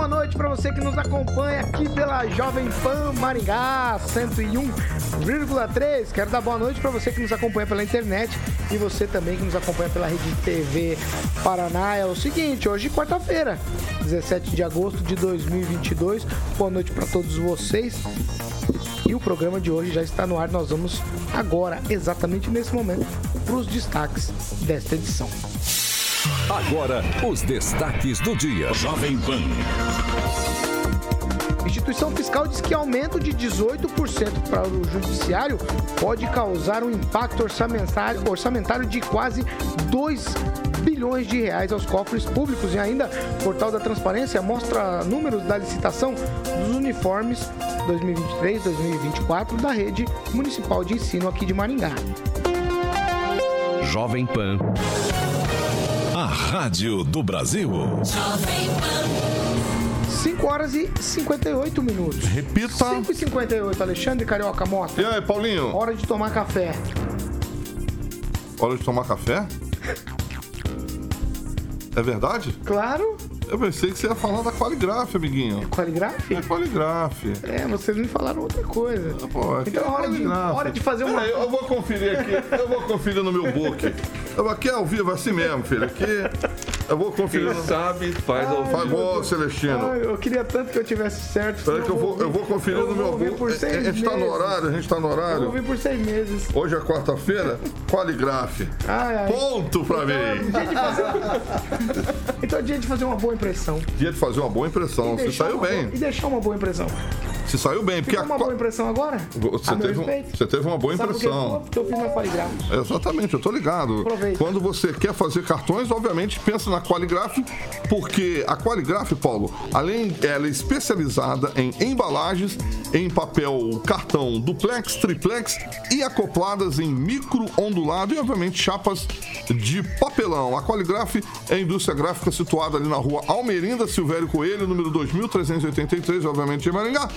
Boa noite para você que nos acompanha aqui pela Jovem Pan Maringá 101,3. Quero dar boa noite para você que nos acompanha pela internet e você também que nos acompanha pela Rede TV Paraná. É o seguinte, hoje quarta-feira, 17 de agosto de 2022. Boa noite para todos vocês. E o programa de hoje já está no ar. Nós vamos agora, exatamente nesse momento, para os destaques desta edição. Agora, os destaques do dia. Jovem Pan. Instituição Fiscal diz que aumento de 18% para o Judiciário pode causar um impacto orçamentário, orçamentário de quase 2 bilhões de reais aos cofres públicos. E ainda, o Portal da Transparência mostra números da licitação dos uniformes 2023-2024 da rede municipal de ensino aqui de Maringá. Jovem Pan. A Rádio do Brasil. 5 horas e 58 minutos. Repita. 5 e 58, Alexandre Carioca Mota. E aí, Paulinho? Hora de tomar café. Hora de tomar café? É verdade? Claro. Eu pensei que você ia falar da Qualigraf, amiguinho. Qualigraf? É Qualigraf. É, vocês me falaram outra coisa. Ah, pô, então é hora de, hora de fazer uma. É, eu vou conferir aqui. Eu vou conferir no meu book. Eu aqui é ao vivo assim mesmo, filho. Aqui eu vou conferir. Quem sabe faz ao vivo. Faz bom, Celestino. Ai, eu queria tanto que eu tivesse certo. Espera que eu vou, eu vou conferir eu no meu book. a gente tá no horário, a gente tá no horário. Eu vou por seis meses. Hoje é quarta-feira, Qualigraf. Ai, ai. Ponto pra então, mim. É dia de fazer... então é dia de fazer uma boa impressão. Dia de fazer uma boa impressão. Você saiu bem. Boa, e deixar uma boa impressão. Você saiu bem. Porque uma a... boa impressão agora? Você, teve, um, você teve uma boa Sabe impressão. Porque eu fiz na Qualigraf. Exatamente, eu tô ligado. Aproveita. Quando você quer fazer cartões, obviamente pensa na Qualigraf, porque a Qualigraf, Paulo, além ela é especializada em embalagens em papel cartão duplex, triplex e acopladas em micro ondulado e obviamente chapas de papelão. A Qualigraf é a indústria gráfica situada ali na rua Almerinda Silvério Coelho, número 2383, obviamente em Maringá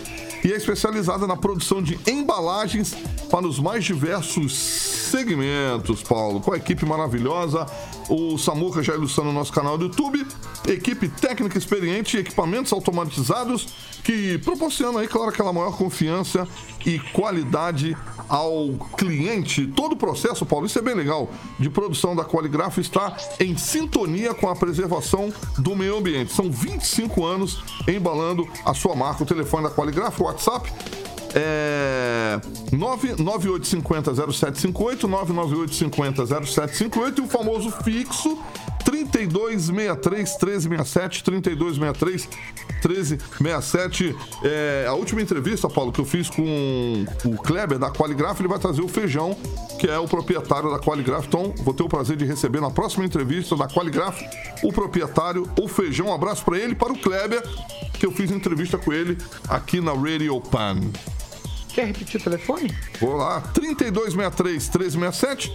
e é especializada na produção de embalagens para os mais diversos segmentos, Paulo. Com a equipe maravilhosa, o Samuca já ilustrando o nosso canal do YouTube, equipe técnica experiente e equipamentos automatizados que proporcionam aí, claro, aquela maior confiança e qualidade ao cliente. Todo o processo, Paulo, isso é bem legal, de produção da Qualigraf está em sintonia com a preservação do meio ambiente. São 25 anos embalando a sua marca. O telefone da Qualigraf, o WhatsApp é 998500758, 998500758 e o famoso fixo 3263 1367, 3263 1367. É, a última entrevista, Paulo, que eu fiz com o Kleber da Qualigraf, ele vai trazer o Feijão, que é o proprietário da Qualigraf. Então, vou ter o prazer de receber na próxima entrevista da Qualigraf o proprietário, o Feijão. Um abraço para ele para o Kleber, que eu fiz entrevista com ele aqui na Radio Pan. Quer repetir o telefone? Vou lá, 3263 1367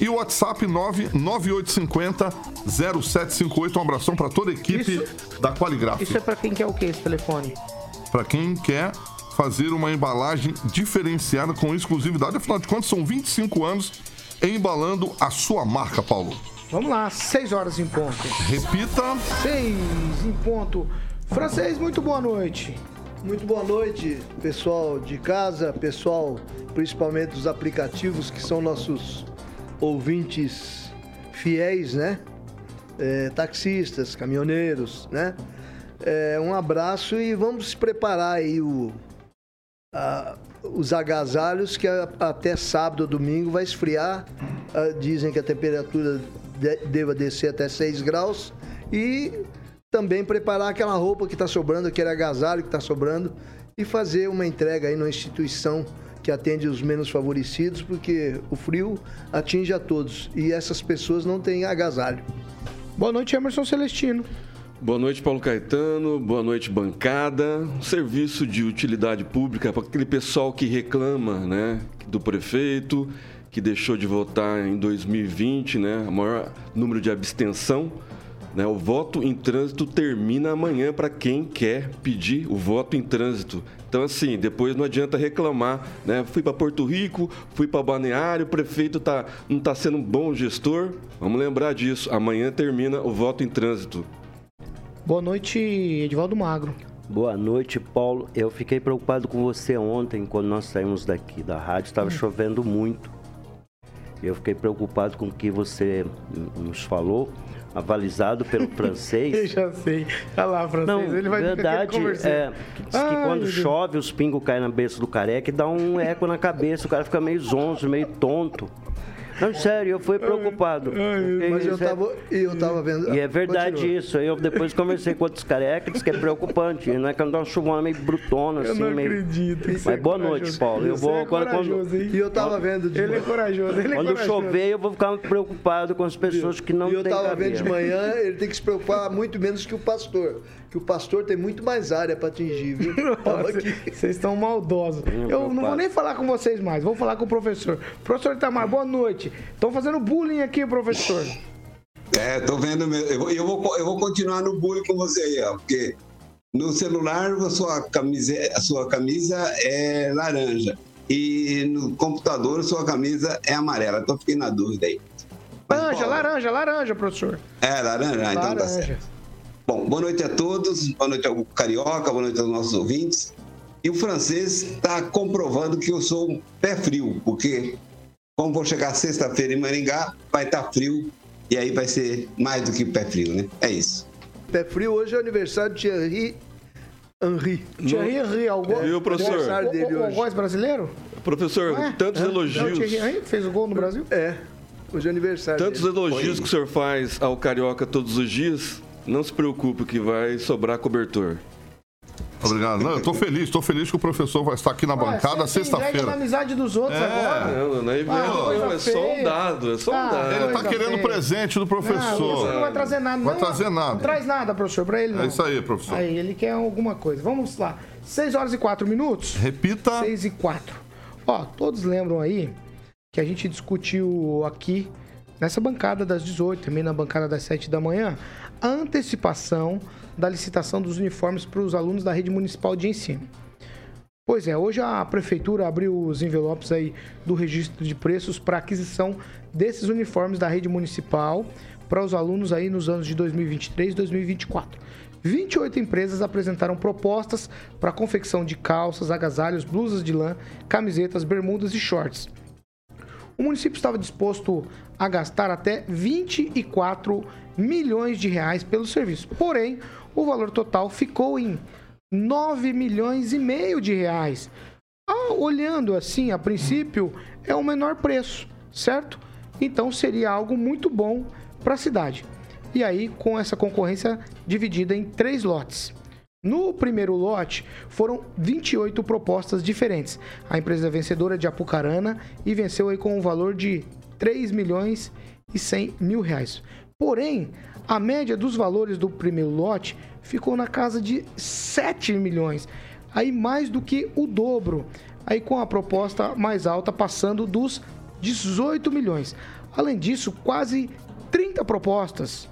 e o WhatsApp 99850 0758. Um abração para toda a equipe isso, da Qualigraf. Isso é para quem quer o que esse telefone? Para quem quer fazer uma embalagem diferenciada com exclusividade. Afinal de contas, são 25 anos embalando a sua marca, Paulo. Vamos lá, 6 horas em ponto. Repita. 6 em ponto. Francês, muito boa noite. Muito boa noite, pessoal de casa, pessoal principalmente dos aplicativos que são nossos ouvintes fiéis, né? É, taxistas, caminhoneiros, né? É, um abraço e vamos preparar aí o ah, os agasalhos que a, até sábado ou domingo vai esfriar. Ah, dizem que a temperatura de, deva descer até 6 graus. E também preparar aquela roupa que está sobrando, aquele agasalho que está sobrando e fazer uma entrega aí numa instituição que atende os menos favorecidos, porque o frio atinge a todos e essas pessoas não têm agasalho. Boa noite, Emerson Celestino. Boa noite, Paulo Caetano. Boa noite, bancada. Serviço de utilidade pública para aquele pessoal que reclama, né, do prefeito, que deixou de votar em 2020, né, o maior número de abstenção. Né, o voto em trânsito termina amanhã para quem quer pedir o voto em trânsito. Então, assim, depois não adianta reclamar. Né? Fui para Porto Rico, fui para Balneário, o prefeito tá, não está sendo um bom gestor. Vamos lembrar disso. Amanhã termina o voto em trânsito. Boa noite, Edivaldo Magro. Boa noite, Paulo. Eu fiquei preocupado com você ontem, quando nós saímos daqui da rádio. Estava hum. chovendo muito. Eu fiquei preocupado com o que você nos falou avalizado pelo francês. Eu já sei. Olha lá, francês. Não, ele vai verdade, é, diz Ai, que quando chove, os pingos caem na cabeça do careca e dá um eco na cabeça. O cara fica meio zonzo, meio tonto. Não, sério, eu fui preocupado. Mas eu tava, eu tava vendo. E é verdade Continua. isso. Eu depois conversei com outros carecas que é preocupante. Não é que ando uma chuvona meio brutona, assim. Eu não meio... acredito. Mas é boa noite, Paulo. Eu vou é agora quando. E eu tava vendo de Ele é corajoso. Ele é quando corajoso. chover, eu vou ficar preocupado com as pessoas que não têm. E eu tava vendo de manhã, ele tem que se preocupar muito menos que o pastor que o pastor tem muito mais área para atingir, viu? vocês estão maldosos. Eu não vou nem falar com vocês mais, vou falar com o professor. Professor Itamar, boa noite. Estão fazendo bullying aqui, professor. É, tô vendo mesmo. Eu vou, eu vou, eu vou continuar no bullying com você aí, ó, porque no celular a sua camisa, a sua camisa é laranja e no computador a sua camisa é amarela. Tô fiquei na dúvida aí. laranja, laranja, laranja, professor. É, laranja, laranja. então tá certo. Bom, boa noite a todos, boa noite ao Carioca, boa noite aos nossos ouvintes. E o francês está comprovando que eu sou um pé frio, porque como vou chegar sexta-feira em Maringá, vai estar tá frio e aí vai ser mais do que pé frio, né? É isso. Pé frio hoje é aniversário de Thierry Henry. Thierry Henry, algum Viu, professor? Dele o, o, o brasileiro? Professor, é? tantos é? elogios. É o Thierry Henry fez o gol no Brasil? É. Hoje é aniversário. Tantos dele. elogios que o senhor faz ao Carioca todos os dias. Não se preocupe que vai sobrar cobertor. Obrigado. Não, eu tô feliz, tô feliz que o professor vai estar aqui na bancada sexta-feira. na amizade dos outros é, agora. Não, não é, ah, é só um dado, é só um ah, dado. Ele tá querendo feia. presente do professor. Não, não vai trazer nada. Vai não, trazer nada. Não traz nada, professor, pra ele não. É isso aí, professor. Aí, ele quer alguma coisa. Vamos lá. 6 horas e 4 minutos. Repita. 6 e 4. Ó, todos lembram aí que a gente discutiu aqui nessa bancada das 18, também na bancada das 7 da manhã, antecipação da licitação dos uniformes para os alunos da rede municipal de ensino. Pois é, hoje a prefeitura abriu os envelopes aí do registro de preços para aquisição desses uniformes da rede municipal para os alunos aí nos anos de 2023 e 2024. 28 empresas apresentaram propostas para confecção de calças, agasalhos, blusas de lã, camisetas, bermudas e shorts. O município estava disposto a gastar até 24 milhões de reais pelo serviço. Porém, o valor total ficou em 9 milhões e meio de reais. Ah, olhando assim, a princípio, é o menor preço, certo? Então seria algo muito bom para a cidade. E aí, com essa concorrência dividida em três lotes. No primeiro lote, foram 28 propostas diferentes. A empresa vencedora é de Apucarana e venceu aí com um valor de 3 milhões e 100 mil reais. Porém, a média dos valores do primeiro lote ficou na casa de 7 milhões, aí mais do que o dobro, aí com a proposta mais alta passando dos 18 milhões. Além disso, quase 30 propostas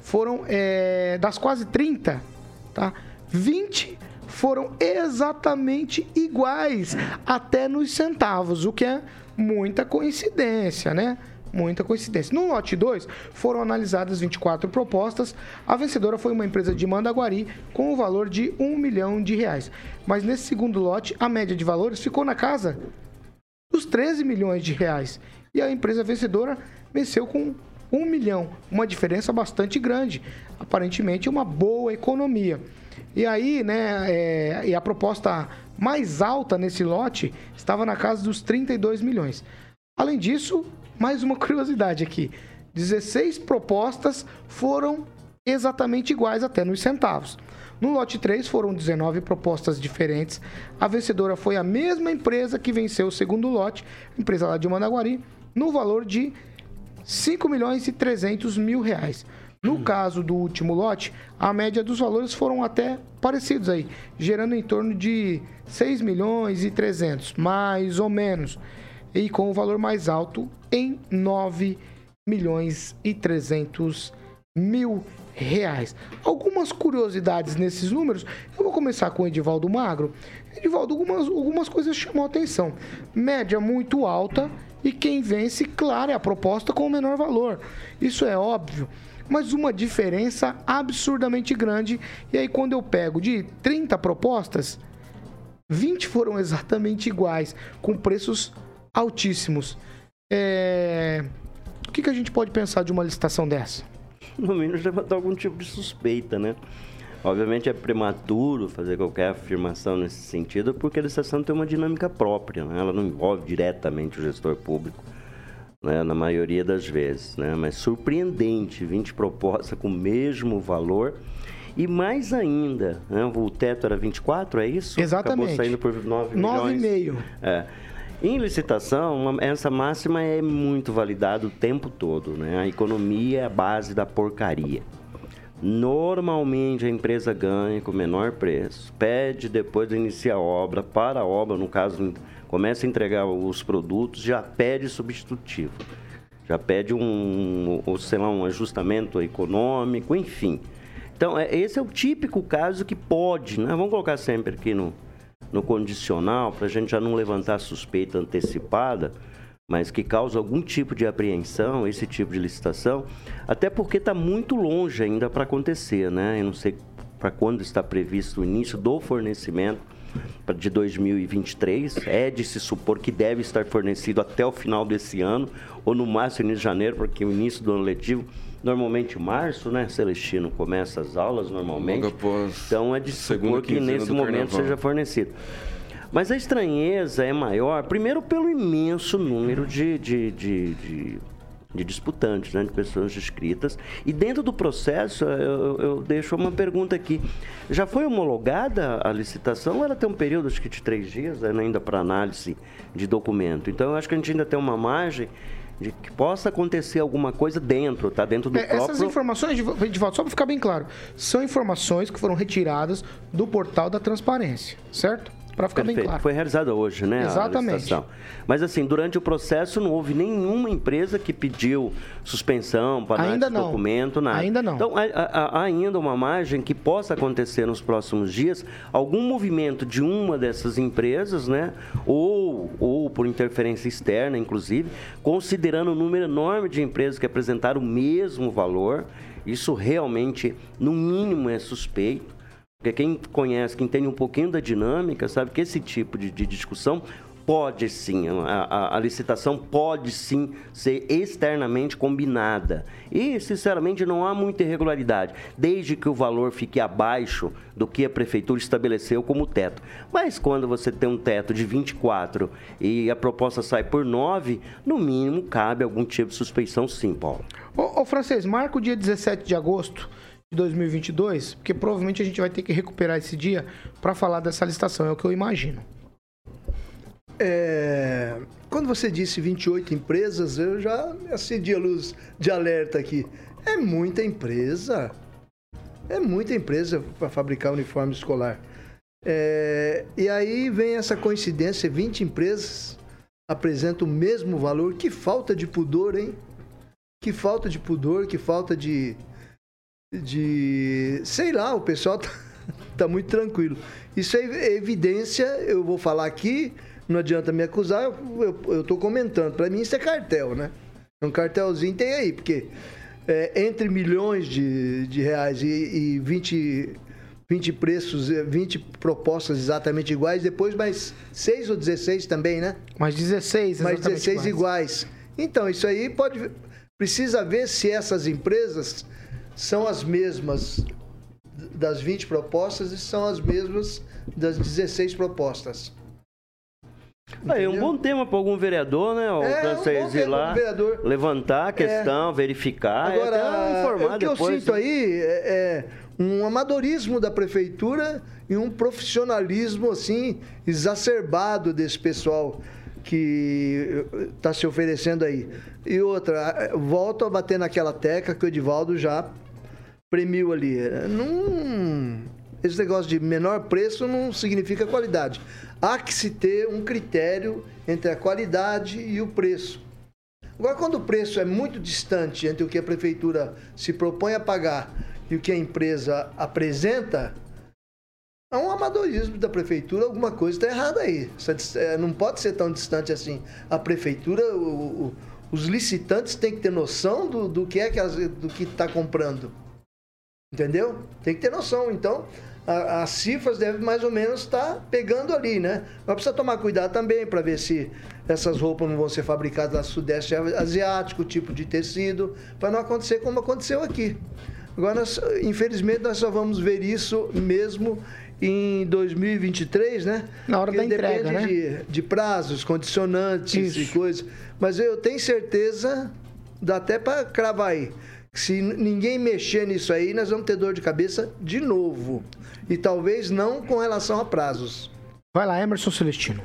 foram é, das quase 30, tá? 20 foram exatamente iguais, até nos centavos, o que é muita coincidência, né? Muita coincidência. No lote 2, foram analisadas 24 propostas. A vencedora foi uma empresa de Mandaguari com o valor de 1 milhão de reais. Mas nesse segundo lote, a média de valores ficou na casa dos 13 milhões de reais. E a empresa vencedora venceu com 1 milhão, uma diferença bastante grande. Aparentemente, uma boa economia. E aí, né, é, e a proposta mais alta nesse lote estava na casa dos 32 milhões. Além disso, mais uma curiosidade aqui: 16 propostas foram exatamente iguais até nos centavos. No lote 3 foram 19 propostas diferentes. A vencedora foi a mesma empresa que venceu o segundo lote, empresa lá de Mandaguari, no valor de 5 milhões e 300 mil reais. No caso do último lote, a média dos valores foram até parecidos aí, gerando em torno de 6 milhões e 300, mais ou menos, e com o valor mais alto em 9 milhões e 300 mil reais. Algumas curiosidades nesses números. Eu vou começar com o Edivaldo Magro. Edivaldo, algumas, algumas coisas chamam a atenção. Média muito alta e quem vence, claro, é a proposta com o menor valor. Isso é óbvio. Mas uma diferença absurdamente grande. E aí, quando eu pego de 30 propostas, 20 foram exatamente iguais, com preços altíssimos. É... O que, que a gente pode pensar de uma licitação dessa? no mínimo levantar algum tipo de suspeita, né? Obviamente é prematuro fazer qualquer afirmação nesse sentido, porque a licitação tem uma dinâmica própria, né? ela não envolve diretamente o gestor público, né? na maioria das vezes. Né? Mas surpreendente, 20 propostas com o mesmo valor. E mais ainda, né? o teto era 24, é isso? Exatamente. Acabou saindo por 9 milhões. 9,5. É. Em licitação, essa máxima é muito validada o tempo todo, né? A economia é a base da porcaria. Normalmente a empresa ganha com menor preço, pede depois de iniciar a obra, para a obra, no caso, começa a entregar os produtos, já pede substitutivo. Já pede um, ou, sei lá, um ajustamento econômico, enfim. Então, é, esse é o típico caso que pode, né? Vamos colocar sempre aqui no, no condicional, para a gente já não levantar suspeita antecipada, mas que causa algum tipo de apreensão, esse tipo de licitação, até porque está muito longe ainda para acontecer, né? Eu não sei para quando está previsto o início do fornecimento de 2023. É de se supor que deve estar fornecido até o final desse ano, ou no máximo início de janeiro, porque o início do ano letivo normalmente março, né, Celestino, começa as aulas normalmente. Então é de supor que nesse momento carnaval. seja fornecido. Mas a estranheza é maior, primeiro pelo imenso número de, de, de, de, de disputantes, né, de pessoas inscritas. E dentro do processo, eu, eu, deixo uma pergunta aqui. Já foi homologada a licitação? Ela tem um período, acho que de três dias, né, ainda para análise de documento. Então, eu acho que a gente ainda tem uma margem de que possa acontecer alguma coisa dentro, tá? Dentro do é, próprio... Essas informações, volta, só para ficar bem claro, são informações que foram retiradas do portal da transparência, certo? Para ficar Perfeito. bem claro. Foi realizada hoje, né? Exatamente. Mas assim, durante o processo não houve nenhuma empresa que pediu suspensão para ainda não. documento, nada. Ainda não. Então, há, ainda uma margem que possa acontecer nos próximos dias algum movimento de uma dessas empresas, né? Ou, ou por interferência externa, inclusive, considerando o número enorme de empresas que apresentaram o mesmo valor. Isso realmente, no mínimo, é suspeito. Porque quem conhece, quem tem um pouquinho da dinâmica, sabe que esse tipo de, de discussão pode sim, a, a, a, licitação pode sim ser externamente combinada. E, sinceramente, não há muita irregularidade, desde que o valor fique abaixo do que a prefeitura estabeleceu como teto. Mas quando você tem um teto de 24 e a proposta sai por 9, no mínimo cabe algum tipo de suspeição sim, Paulo. Ô, ô Francês, marca o dia 17 de agosto 2022, porque provavelmente a gente vai ter que recuperar esse dia para falar dessa licitação, é o que eu imagino. É, quando você disse 28 empresas, eu já acendi a luz de alerta aqui. É muita empresa. É muita empresa para fabricar uniforme escolar. É, e aí vem essa coincidência: 20 empresas apresentam o mesmo valor. Que falta de pudor, hein? Que falta de pudor, que falta de, de. Sei lá, o pessoal tá, tá muito tranquilo. Isso é evidência, eu vou falar aqui, não adianta me acusar, eu, eu tô comentando. Para mim isso é cartel, né? Um cartelzinho tem aí, porque é, entre milhões de, de reais e, e 20, 20 preços, 20 propostas exatamente iguais, depois mais 6 ou 16 também, né? Mais 16, Mais 16 iguais. Então, isso aí pode. Precisa ver se essas empresas são as mesmas das 20 propostas são as mesmas das 16 propostas. Aí, um bom tema para algum vereador, né? Ou É, um vocês bom ir lá, vereador. levantar a questão, verificar, Agora, e até informar o que depois. eu sinto né? aí é, é um amadorismo da prefeitura e um profissionalismo assim exacerbado desse pessoal que está se oferecendo aí. E outra, volto a bater naquela tecla que o Edivaldo já premiu ali. Esse negócio de menor preço não significa qualidade. Há que se ter um critério entre a qualidade e o preço. Agora, quando o preço é muito distante entre o que a prefeitura se propõe a pagar e o que a empresa apresenta, é um amadorismo da prefeitura, alguma coisa está errada aí. É, Não pode ser tão distante assim. A prefeitura, o- o- os licitantes têm que ter noção do, do que é que as- do que está comprando. Entendeu? Tem que ter noção. Então, as cifras devem mais ou menos estar pegando ali, né? Mas precisa tomar cuidado também para ver se essas roupas não vão ser fabricadas no Sudeste Asiático, tipo de tecido, para não acontecer como aconteceu aqui. Agora, infelizmente, nós só vamos ver isso mesmo em 2023, né? Na hora Porque da entrega, depende né? de, de prazos, condicionantes Isso. e coisas. Mas eu tenho certeza, dá até para cravar aí, que se ninguém mexer nisso aí, nós vamos ter dor de cabeça de novo. E talvez não com relação a prazos. Vai lá, Emerson Celestino.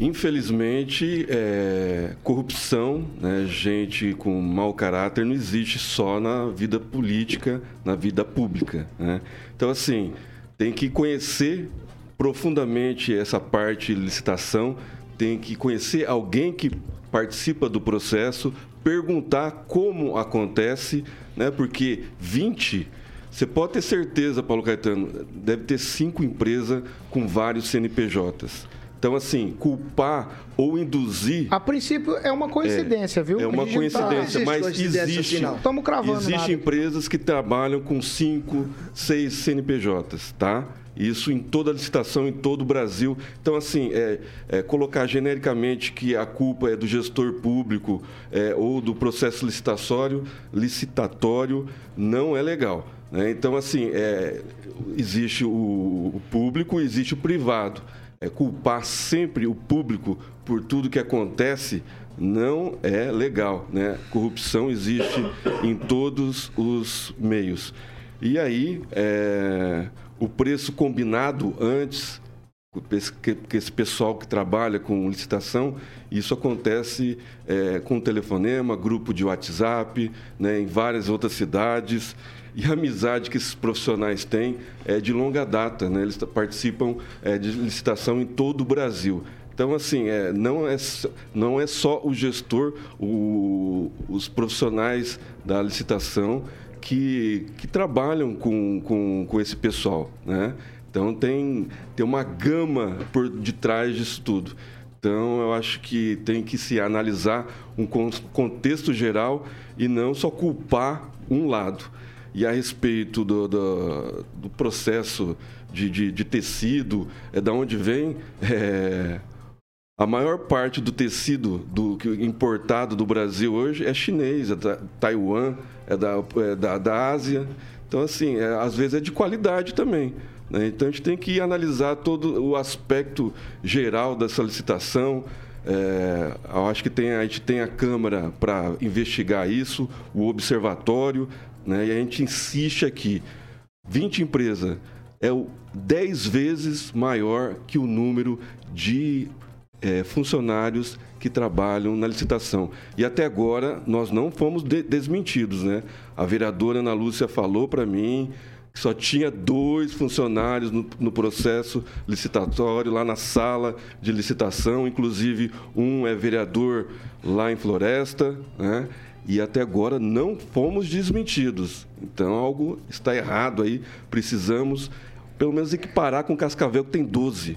Infelizmente, é, corrupção, né, gente com mau caráter, não existe só na vida política, na vida pública. né? Então, assim, tem que conhecer profundamente essa parte de licitação, tem que conhecer alguém que participa do processo, perguntar como acontece, né, porque 20 você pode ter certeza, Paulo Caetano, deve ter cinco empresas com vários CNPJs. Então, assim, culpar ou induzir A princípio é uma coincidência, viu? é uma tá- coincidência, existe mas coincidência existe. assim. Tamo cravando Existem empresas que trabalham com cinco, seis CNPJs, tá? Isso em toda a licitação, em todo o Brasil. Então, assim, é, é, colocar genericamente que a culpa é do gestor público é, ou do processo licitatório, licitatório não é legal. né? Então, assim, é, existe o, o público, existe o privado. É, culpar sempre o público por tudo que acontece não é legal, né? Corrupção existe em todos os meios. E aí, é, o preço combinado antes, que esse pessoal que trabalha com licitação, isso acontece é, com telefonema, grupo de WhatsApp, né, em várias outras cidades. E a amizade que esses profissionais têm é de longa data, né? eles participam é, de licitação em todo o Brasil. Então, assim, é, não, é, não é só o gestor, o- os profissionais da licitação que, que trabalham com, com, com esse pessoal, né? Então, tem, tem uma gama por detrás disso tudo. Então, eu acho que tem que se analisar um con- contexto geral e não só culpar um lado. E a respeito do, do, do processo de, de, de tecido, é da onde vem, é, a maior parte do tecido do, importado do Brasil hoje é chinês, é da Taiwan, é da, é da, da Ásia. Então, assim, é, às vezes é de qualidade também. né? Então, a gente tem que analisar todo o aspecto geral dessa licitação. É, eu acho que tem, a gente tem a Câmara para investigar isso, o Observatório, né? e a gente insiste aqui. 20 empresas é o 10 vezes maior que o número de eh, funcionários que trabalham na licitação. E até agora nós não fomos de- desmentidos, né? A vereadora Ana Lúcia falou para mim que só tinha dois funcionários no, no processo licitatório, lá na sala de licitação, inclusive um é vereador lá em Floresta, né? E até agora não fomos desmentidos. Então algo está errado aí. Precisamos, pelo menos, equiparar com Cascavel, que tem 12.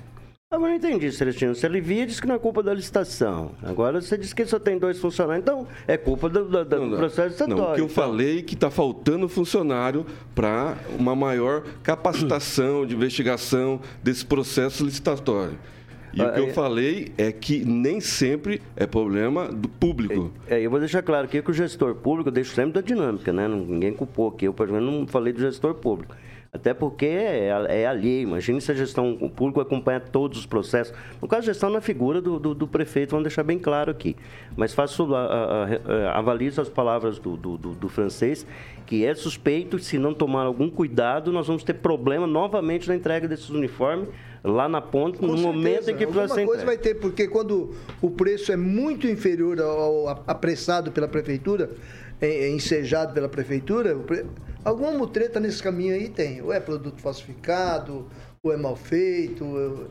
Agora eu não entendi, Celestino. Você alivia e diz que não é culpa da licitação. Agora você diz que só tem dois funcionários, então é culpa do, do- do Não, não. processo licitatório. Não, o que eu então. falei é que está faltando funcionário para uma maior capacitação de investigação desse processo licitatório. E o que eu Ah, é- falei é que nem sempre é problema do público. É, eu vou deixar claro aqui que o gestor público, eu deixo sempre da dinâmica, né? Ninguém culpou aqui. Eu, por exemplo, não falei do gestor público. Até porque é, é alheio. Imagine se a gestão pública acompanha todos os processos. No caso, a gestão na figura do, do, do, prefeito, vamos deixar bem claro aqui. Mas faço, a, a, a, avalizo as palavras do, do, do, francês, que é suspeito, se não tomar algum cuidado, nós vamos ter problema novamente na entrega desses uniformes lá na ponta, Com no certeza. momento em que precisa ser coisa vai ter, porque quando o preço é muito inferior ao apressado pela prefeitura, é, é ensejado pela prefeitura, Alguma mutreta nesse caminho aí tem. Ou é produto falsificado, ou é mal feito.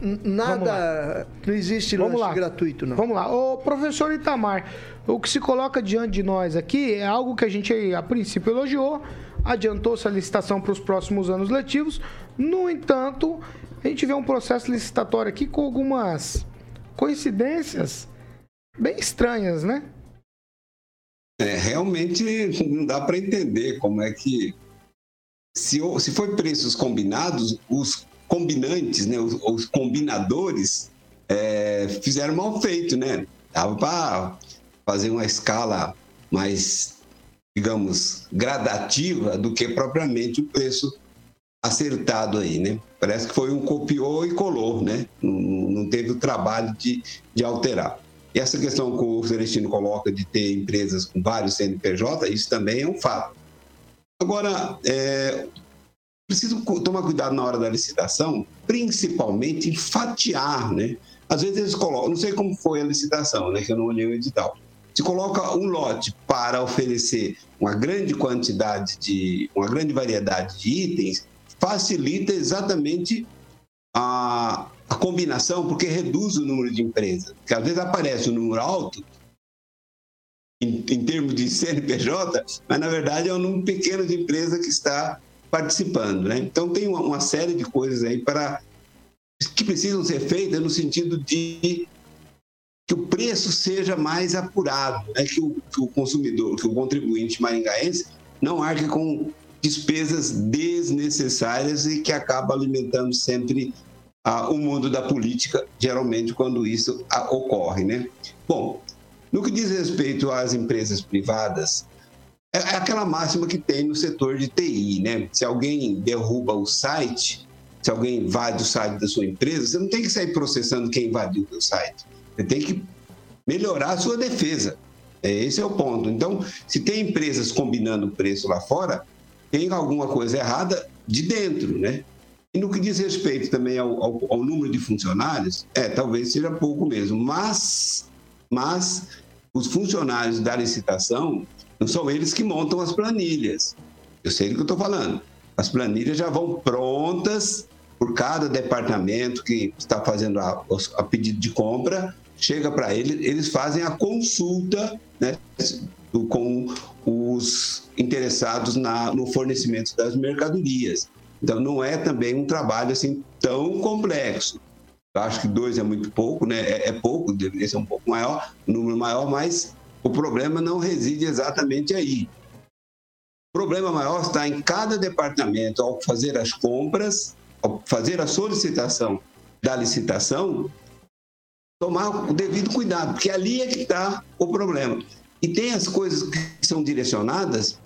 Nada. Não existe Vamos lanche lá. gratuito, não. Vamos lá. Ô, professor Itamar, o que se coloca diante de nós aqui é algo que a gente, a princípio, elogiou. Adiantou-se a licitação para os próximos anos letivos. No entanto, a gente vê um processo licitatório aqui com algumas coincidências bem estranhas, né? É, realmente não dá para entender como é que. Se, se foi preços combinados, os combinantes, né, os, os combinadores, é, fizeram mal feito, né? Dava para fazer uma escala mais, digamos, gradativa do que propriamente o preço acertado aí, né? Parece que foi um copiou e colou, né? Não, não teve o trabalho de, de alterar. E essa questão que o Celestino coloca de ter empresas com vários CNPJ, isso também é um fato. Agora, é, preciso tomar cuidado na hora da licitação, principalmente em fatiar, né? Às vezes eles colocam, não sei como foi a licitação, né? Que eu não olhei o edital. Se coloca um lote para oferecer uma grande quantidade de, uma grande variedade de itens, facilita exatamente a, a combinação, porque reduz o número de empresas. Porque às vezes aparece um número alto, em, em termos de CNPJ, mas na verdade é um número pequeno de empresas que está participando. Né? Então tem uma, uma série de coisas aí para que precisam ser feitas no sentido de que o preço seja mais apurado, né? que, o, que o consumidor, que o contribuinte maringaense não arque com despesas desnecessárias e que acaba alimentando sempre ah, o mundo da política, geralmente quando isso ah, ocorre, né? Bom, no que diz respeito às empresas privadas, é, é aquela máxima que tem no setor de TI, né? Se alguém derruba o site, se alguém invade o site da sua empresa, você não tem que sair processando quem invadiu o seu site. Você tem que melhorar a sua defesa. É, esse é o ponto. Então, se tem empresas combinando preço lá fora, tem alguma coisa errada de dentro, né? E no que diz respeito também ao, ao, ao, número de funcionários, é, talvez seja pouco mesmo, mas, mas os funcionários da licitação não são eles que montam as planilhas. Eu sei do que eu estou falando. As planilhas já vão prontas por cada departamento que está fazendo a, a pedido de compra, chega para eles, eles fazem a consulta né, com os interessados na, no fornecimento das mercadorias. Então, não é também um trabalho assim tão complexo. Eu acho que dois é muito pouco, né? É, é pouco, deveria ser um pouco maior, um número maior, mas o problema não reside exatamente aí. O problema maior está em cada departamento, ao fazer as compras, ao fazer a solicitação da licitação, tomar o devido cuidado, porque ali é que está o problema. E tem as coisas que são direcionadas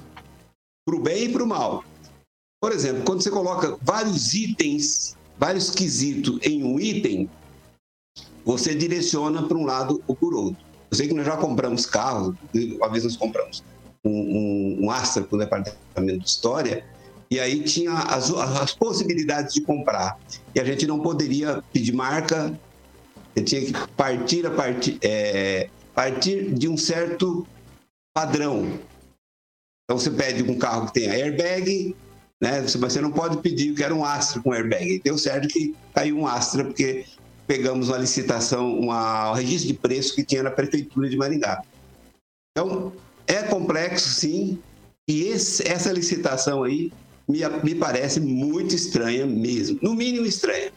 para o bem e para o mal. Por exemplo, quando você coloca vários itens, vários quesitos em um item, você direciona para um lado ou por outro. Eu sei que nós já compramos carro, uma vez nós compramos um, um, um Astra para o departamento de história, e aí tinha as, as, possibilidades de comprar. E a gente não poderia pedir marca, você tinha que partir a partir, é, partir de um certo padrão. Então você pede um carro que tenha airbag, né? Você não pode pedir que era um Astra com airbag. Deu certo que caiu um Astra, porque pegamos uma licitação, uma, um registro de preço que tinha na Prefeitura de Maringá. Então, é complexo, sim, e esse, essa licitação aí me, me parece muito estranha mesmo, no mínimo estranha.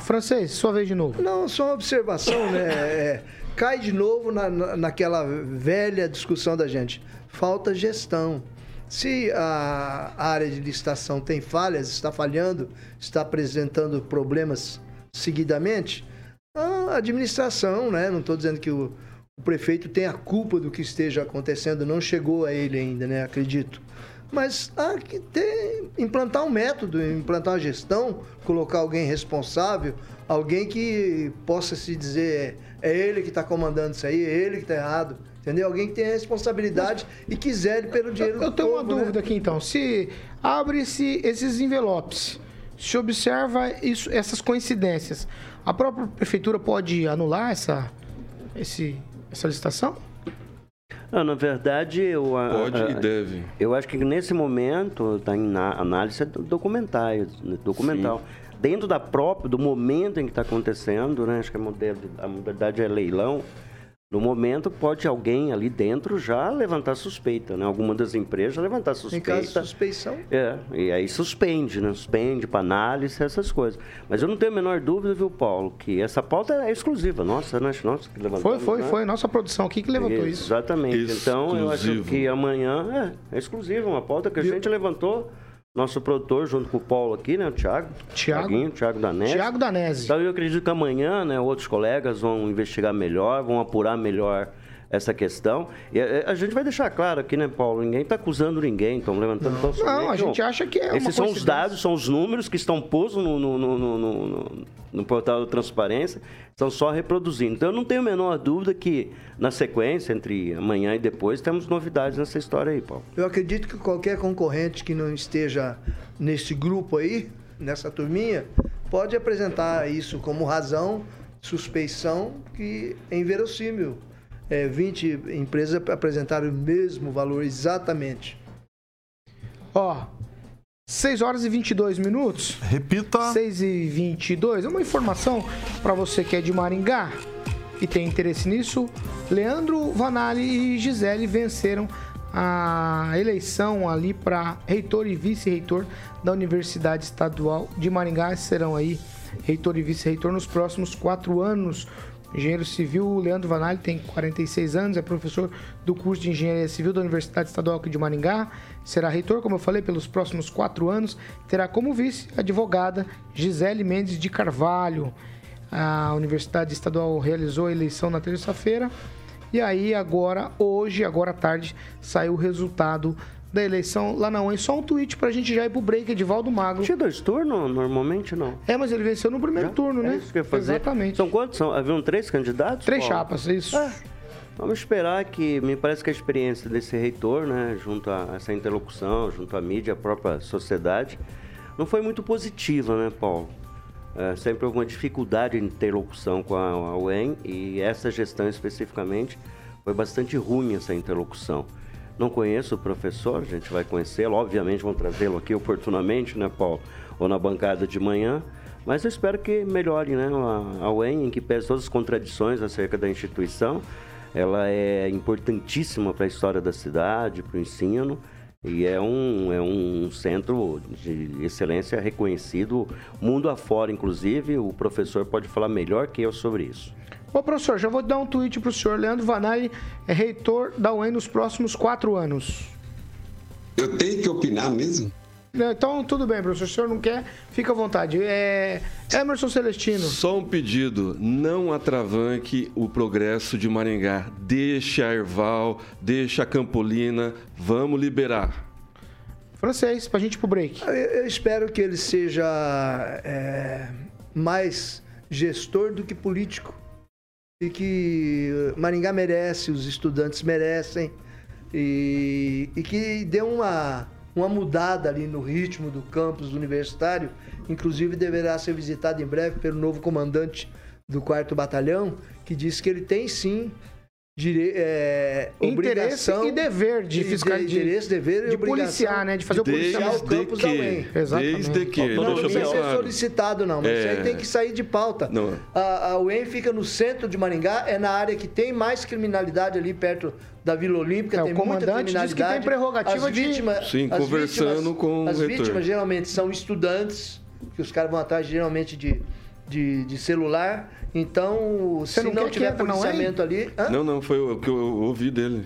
Francês, sua vez de novo. Não, só uma observação, né? É, cai de novo na, naquela velha discussão da gente. Falta gestão. Se a área de licitação tem falhas, está falhando, está apresentando problemas seguidamente, a administração, né? Não estou dizendo que o, o, prefeito tem a culpa do que esteja acontecendo, não chegou a ele ainda, né? Acredito. Mas há que ter, implantar um método, implantar uma gestão, colocar alguém responsável, alguém que possa se dizer é ele que está comandando isso aí, é ele que está errado. Entendeu? Alguém que tenha responsabilidade Mas, e quiser pelo dinheiro eu, eu tenho povo, uma né? dúvida aqui então. Se abre-se esses envelopes, se observa isso, essas coincidências, a própria prefeitura pode anular essa, esse, essa licitação? Na verdade, eu. Pode a, a, e deve. Eu acho que nesse momento está em análise documental. documental. Sim. Dentro da própria, do momento em que está acontecendo, né? Acho que a modalidade é leilão. No momento, pode alguém ali dentro já levantar suspeita, né? Alguma das empresas levantar suspeita. Em caso de suspeição? É, e aí suspende, né? Suspende para análise, essas coisas. Mas eu não tenho a menor dúvida, viu, Paulo, que essa pauta é exclusiva. Nossa, né? Nossa, que levantou. Foi, foi, né? foi. Nossa produção aqui que levantou isso. Exatamente. Exclusivo. Então, eu acho que amanhã é, é exclusiva, uma pauta que a gente levantou nosso produtor, junto com o Paulo aqui, né? O Thiago. Thiago. Thiago Danese. Thiago Danese. Então eu acredito que amanhã, né, outros colegas vão investigar melhor, vão apurar melhor essa questão. E a, a gente vai deixar claro aqui, né, Paulo? Ninguém está acusando ninguém, estão levantando Não, não a gente acha que é Esses são os dados, são os números que estão postos no, no, no, no, no portal da transparência, estão só reproduzindo. Então eu não tenho a menor dúvida que na sequência, entre amanhã e depois, temos novidades nessa história aí, Paulo. Eu acredito que qualquer concorrente que não esteja nesse grupo aí, nessa turminha, pode apresentar isso como razão, suspeição, que é inverossímil é, 20 empresas apresentaram o mesmo valor exatamente. Ó, 6 horas e 22 minutos. Repita. 6 e 22. Uma informação para você que é de Maringá e tem interesse nisso. Leandro Vanali e Gisele venceram a eleição ali para reitor e vice-reitor da Universidade Estadual de Maringá. Serão aí reitor e vice-reitor nos próximos quatro anos. Engenheiro civil, Leandro Vanali tem 46 anos, é professor do curso de Engenharia Civil da Universidade Estadual de Maringá. Será reitor, como eu falei, pelos próximos quatro anos. Terá como vice a advogada Gisele Mendes de Carvalho. A Universidade Estadual realizou a eleição na terça-feira. E aí, agora, hoje, agora à tarde, saiu o resultado da eleição lá na UEM. Só um tweet pra gente já ir pro break, Edivaldo Magro. Tinha dois turnos? Normalmente não. É, mas ele venceu no primeiro já? turno, é né? Isso que eu ia fazer. Exatamente. São quantos? São, haviam três candidatos? Três Paulo? chapas, isso. É. Vamos esperar que, me parece que a experiência desse reitor, né, junto a essa interlocução, junto à mídia, a própria sociedade, não foi muito positiva, né, Paulo? É, sempre houve uma dificuldade de interlocução com a, a UEM e essa gestão especificamente foi bastante ruim essa interlocução. Não conheço o professor, a gente vai conhecê-lo, obviamente vamos trazê-lo aqui oportunamente, né, Paulo? Ou na bancada de manhã. Mas eu espero que melhore, né? A, UEM, em que pese todas as contradições acerca da instituição, ela é importantíssima para a história da cidade, para o ensino. E é um, é um centro de excelência reconhecido mundo afora, inclusive. O professor pode falar melhor que eu sobre isso. Ô, professor, já vou dar um tweet para o senhor. Leandro Vanari é reitor da UEM nos próximos quatro anos. Eu tenho que opinar mesmo? Então, tudo bem, professor. Se o senhor não quer, fica à vontade. É... Emerson Celestino. Só um pedido: não atravanque o progresso de Maringá. Deixa a Erval, deixa a Campolina. Vamos liberar. Francês, para a gente ir pro break. Eu, eu espero que ele seja é, mais gestor do que político e que Maringá merece, os estudantes merecem e, e que dê uma, uma mudada ali no ritmo do campus universitário. Inclusive deverá ser visitado em breve pelo novo comandante do 4 Batalhão, que disse que ele tem sim dire, é, interesse e dever de fiscal de, interesse, dever de policiar, né, de fazer desde o policial o campus que, da UEM. Exatamente. Desde que, não, não precisa ser solicitado não, mas é... isso aí tem que sair de pauta. Não. A, a UEM fica no centro de Maringá, é na área que tem mais criminalidade ali perto da Vila Olímpica, é, tem o comandante muita criminalidade. Diz que tem prerrogativa as vítimas, de... Sim, conversando vítimas, com As o vítimas geralmente são estudantes, que os caras vão atrás geralmente de, de, de celular então, Você se não, não tiver policiamento não, ali. Hã? Não, não, foi o que eu ouvi dele.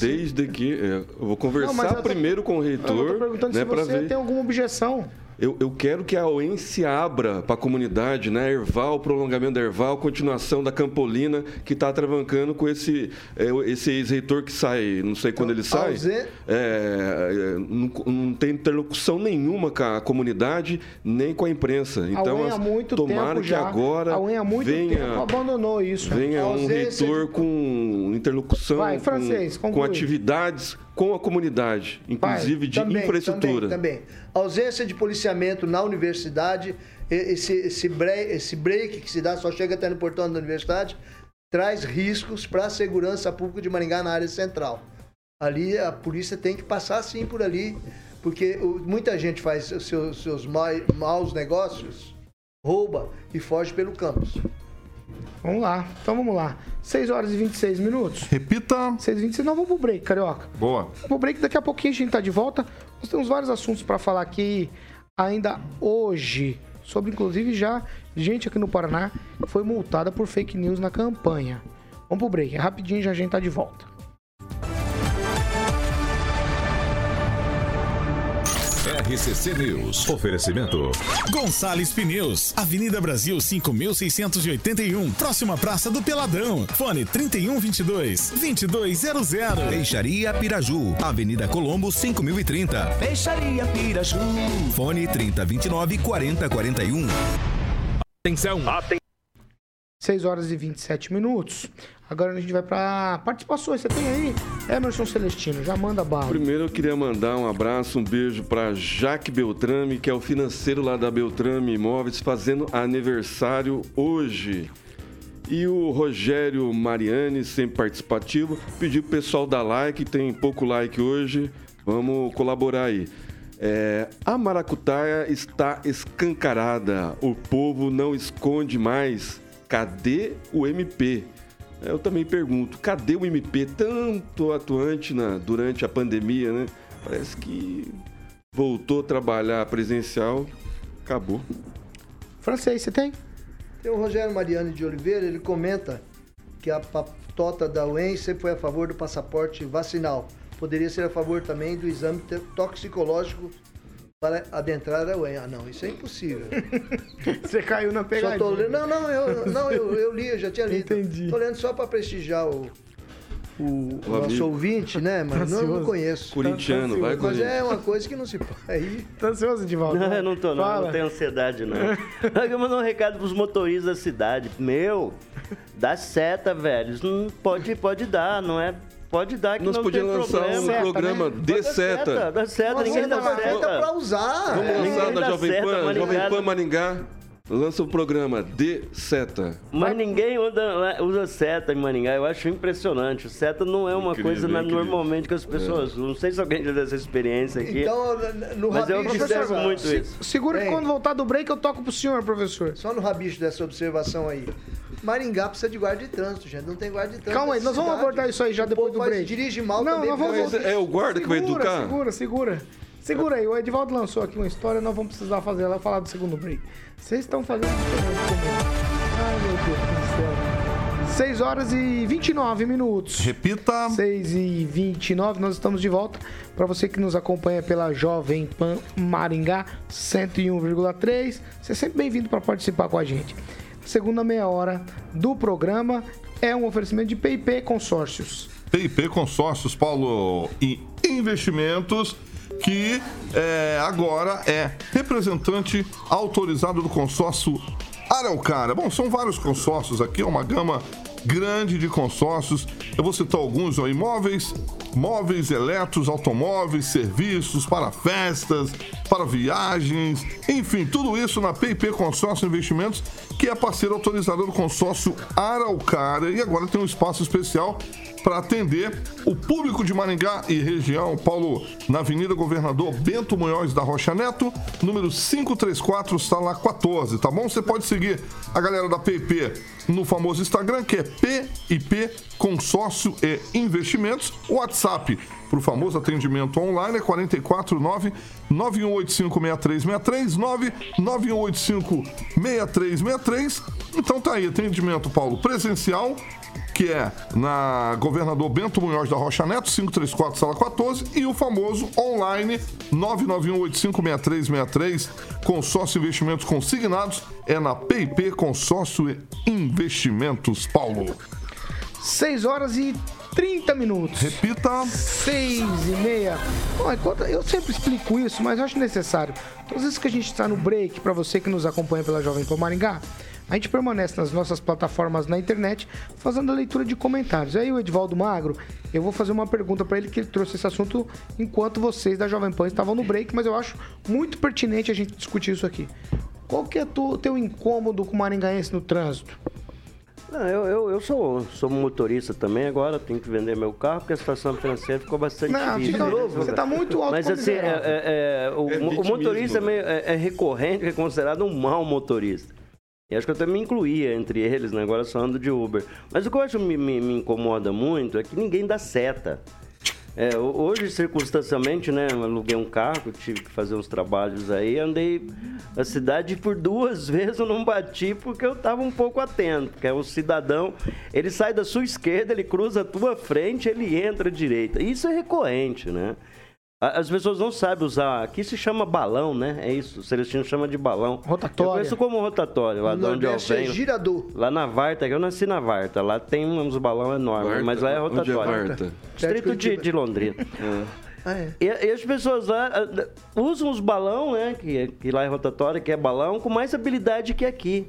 Desde que. É, eu vou conversar não, eu primeiro tô, com o reitor. Eu tô perguntando né, se você ver. tem alguma objeção. Eu, eu quero que a OEM se abra para a comunidade, né? Erval, prolongamento da Erval, continuação da Campolina, que está travancando com esse, é, esse ex-reitor que sai, não sei quando ele sai. É, é, não, não, tem interlocução nenhuma com a comunidade, nem com a imprensa. Então, a muito tomara que já, agora a muito venha, tempo abandonou isso. Venha um reitor com interlocução, Vai, francês, com, com atividades com a comunidade, inclusive Pai, de também, infraestrutura. Também, também. Ausência de policiamento na universidade, esse, esse, break, esse break que se dá, só chega até no portão da universidade, traz riscos para a segurança pública de Maringá na área central. Ali a polícia tem que passar sim por ali, porque muita gente faz seus, seus maus negócios, rouba e foge pelo campus. Vamos lá, então vamos lá. 6 horas e 26 minutos. Repita. 6 e 26, não, vamos pro break, Carioca. Boa. Vamos pro break, daqui a pouquinho a gente tá de volta. Nós temos vários assuntos para falar aqui ainda hoje. Sobre, inclusive, já gente aqui no Paraná foi multada por fake news na campanha. Vamos pro break, rapidinho já a gente tá de volta. RCC News. Oferecimento. Gonçalves Pneus, Avenida Brasil 5681, próxima Praça do Peladão. Fone 3122 2200. Peixaria Piraju, Avenida Colombo 5030. Peixaria Piraju. Fone 3029 4041. Atenção. Atenção. 6 horas e 27 minutos. Agora a gente vai para participações. Você tem aí, Emerson Celestino, já manda bala. Primeiro eu queria mandar um abraço, um beijo para Jaque Beltrame, que é o financeiro lá da Beltrame Imóveis, fazendo aniversário hoje. E o Rogério Mariani, sempre participativo, pediu pro pessoal dar like, tem pouco like hoje, vamos colaborar aí. É, a maracutaia está escancarada, o povo não esconde mais. Cadê o MP? Eu também pergunto, cadê o MP tanto atuante na, durante a pandemia, né? Parece que voltou a trabalhar presencial, acabou. Francês, você tem? Tem o Rogério Mariani de Oliveira, ele comenta que a patota da UEM sempre foi a favor do passaporte vacinal. Poderia ser a favor também do exame toxicológico para adentrar a UEM. Ah, não, isso é impossível. Você caiu na pegadinha. Só tô lendo, não, não, eu, não eu, eu li, eu já tinha lido. Entendi. Tô lendo só para prestigiar o, o, o nosso ouvinte, né? Mas não, não conheço. Corintiano, vai Mas é uma coisa que não se pode. Aí... Tá ansioso, Divaldo? Não, eu não tô, não. Fala. Não tenho ansiedade, não. eu mandar um recado pros motoristas da cidade. Meu, dá seta, velho. Não pode, pode dar, não é Pode dar que Nós não podíamos lançar problema. um programa né? de seta. Dá seta, ninguém dá seta. pra usar. Vamos lançar na Jovem Pan, Jovem Pan Maringá. Lança o programa de seta. Mas ninguém usa, usa seta em Maringá. Eu acho impressionante. O seta não é uma incrível, coisa normalmente que as pessoas é. usam. Não sei se alguém já teve essa experiência aqui. Então, no mas eu observo muito se, isso. Segura que quando voltar do break eu toco pro senhor, professor. Só no rabicho dessa observação aí. Maringá precisa de guarda de trânsito, gente. Não tem guarda de trânsito. Calma aí, nós vamos abordar isso aí já depois do break. Dirige mal não, também. Nós vamos... É o guarda segura, que vai educar? Segura, segura. Segura aí, o Edivaldo lançou aqui uma história, nós vamos precisar fazer ela falar do segundo break. Vocês estão fazendo Ai, meu Deus do céu. 6 horas e 29 minutos. Repita. 6 e 29, nós estamos de volta. Para você que nos acompanha pela Jovem Pan Maringá 101,3, você é sempre bem-vindo para participar com a gente segunda meia hora do programa é um oferecimento de PIP Consórcios. PIP Consórcios, Paulo, e investimentos que é, agora é representante autorizado do consórcio Araucária. Bom, são vários consórcios aqui, é uma gama grande de consórcios. Eu vou citar alguns: ó, imóveis, móveis, eletros, automóveis, serviços para festas, para viagens, enfim, tudo isso na PIP Consórcio Investimentos, que é parceiro autorizado do consórcio Araucária e agora tem um espaço especial para atender o público de Maringá e região. Paulo, na Avenida Governador Bento Munhoz da Rocha Neto, número 534, sala 14, tá bom? Você pode seguir a galera da PIP no famoso Instagram, que é PIP Consórcio e Investimentos. WhatsApp para o famoso atendimento online é 449 9185 6363 99185 6363. Então tá aí, atendimento, Paulo, presencial que é na Governador Bento Munhoz da Rocha Neto, 534, sala 14, e o famoso online 991856363, consórcio investimentos consignados, é na PIP Consórcio Investimentos, Paulo. 6 horas e 30 minutos. Repita. 6 e meia. Bom, enquanto, eu sempre explico isso, mas eu acho necessário. Todas as vezes que a gente está no break, para você que nos acompanha pela Jovem Pan Maringá, a gente permanece nas nossas plataformas na internet fazendo a leitura de comentários. Aí o Edvaldo Magro, eu vou fazer uma pergunta para ele que ele trouxe esse assunto enquanto vocês da Jovem Pan estavam no break, mas eu acho muito pertinente a gente discutir isso aqui. Qual que é o teu incômodo com o maringaense no trânsito? Não, eu, eu, eu, sou, sou motorista também agora, tenho que vender meu carro porque a situação financeira ficou bastante não, difícil. Não, você está muito alto Mas assim, é, é, é, o, é o, motorista né? é, é, recorrente, é considerado um mau motorista. E acho que eu até me incluía entre eles, né? Agora só ando de Uber. Mas o que eu acho me, me, me incomoda muito é que ninguém dá seta. É, hoje, circunstancialmente, né, aluguei um carro, tive que fazer uns trabalhos aí, andei a cidade por duas vezes eu não bati porque eu estava um pouco atento, porque é o cidadão, ele sai da sua esquerda, ele cruza a tua frente, ele entra à direita. Isso é recorrente, né? As pessoas não sabem usar. Aqui se chama balão, né? É isso. O Celestino chama de balão. Rotatório. Eu conheço como rotatório, lá de onde eu é venho. É girador. Lá na Varta, eu nasci na Varta. Lá tem uns balão enormes, Varta. mas lá é rotatório. Onde é Varta? Distrito de, de Londrina. é. Ah, é. e, e, as pessoas lá usam os balão, né? Que, que lá é rotatório, que é balão, com mais habilidade que aqui.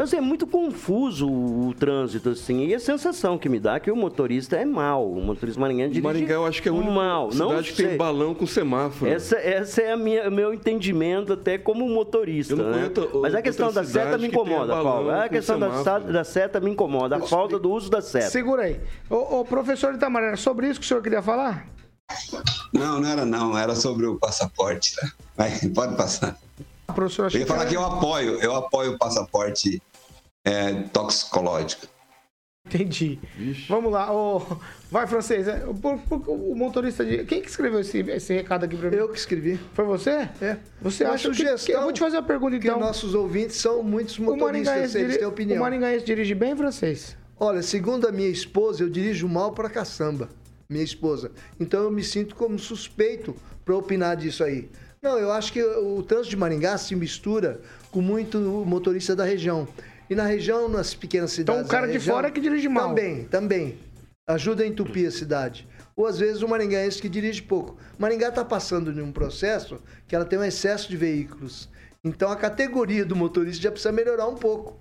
Assim, é muito confuso o, trânsito, assim. E a sensação que me dá é que o motorista é mal. O motorista marinhense dirige Maringá, eu acho que é o único mal. cidade não que sei. tem balão com semáforo. Essa, essa é o meu entendimento até como motorista, né? Mas a questão da seta me incomoda, que Paulo. A questão da, da, seta me incomoda. A falta do uso da seta. Segura aí. Ô, ô professor Itamar, era sobre isso que o senhor queria falar? Não, não era não. Era sobre o passaporte, tá? Vai, pode passar. Professor, eu ia falar que, era... que eu apoio, eu apoio o passaporte é, toxicológico. Entendi. Vixe. Vamos lá. Oh, vai, francês. É, o, motorista de. Quem que escreveu esse, esse recado aqui pra mim? Eu que escrevi. Foi você? É. Você Uma acha que, que, Eu vou te fazer uma pergunta então. Que nossos ouvintes são muitos motoristas, eles têm opinião. O Maringaense dirige bem, francês? Olha, segundo a minha esposa, eu dirijo mal pra caçamba. Minha esposa. Então eu me sinto como suspeito para opinar disso aí. Não, eu acho que o trânsito de Maringá se mistura com muito motorista da região. E na região, nas pequenas cidades. Então o cara de região, fora é que dirige mal. Também, também. Ajuda a entupir a cidade. Ou às vezes o maringaense que dirige pouco. Maringá está passando de um processo que ela tem um excesso de veículos. Então a categoria do motorista já precisa melhorar um pouco.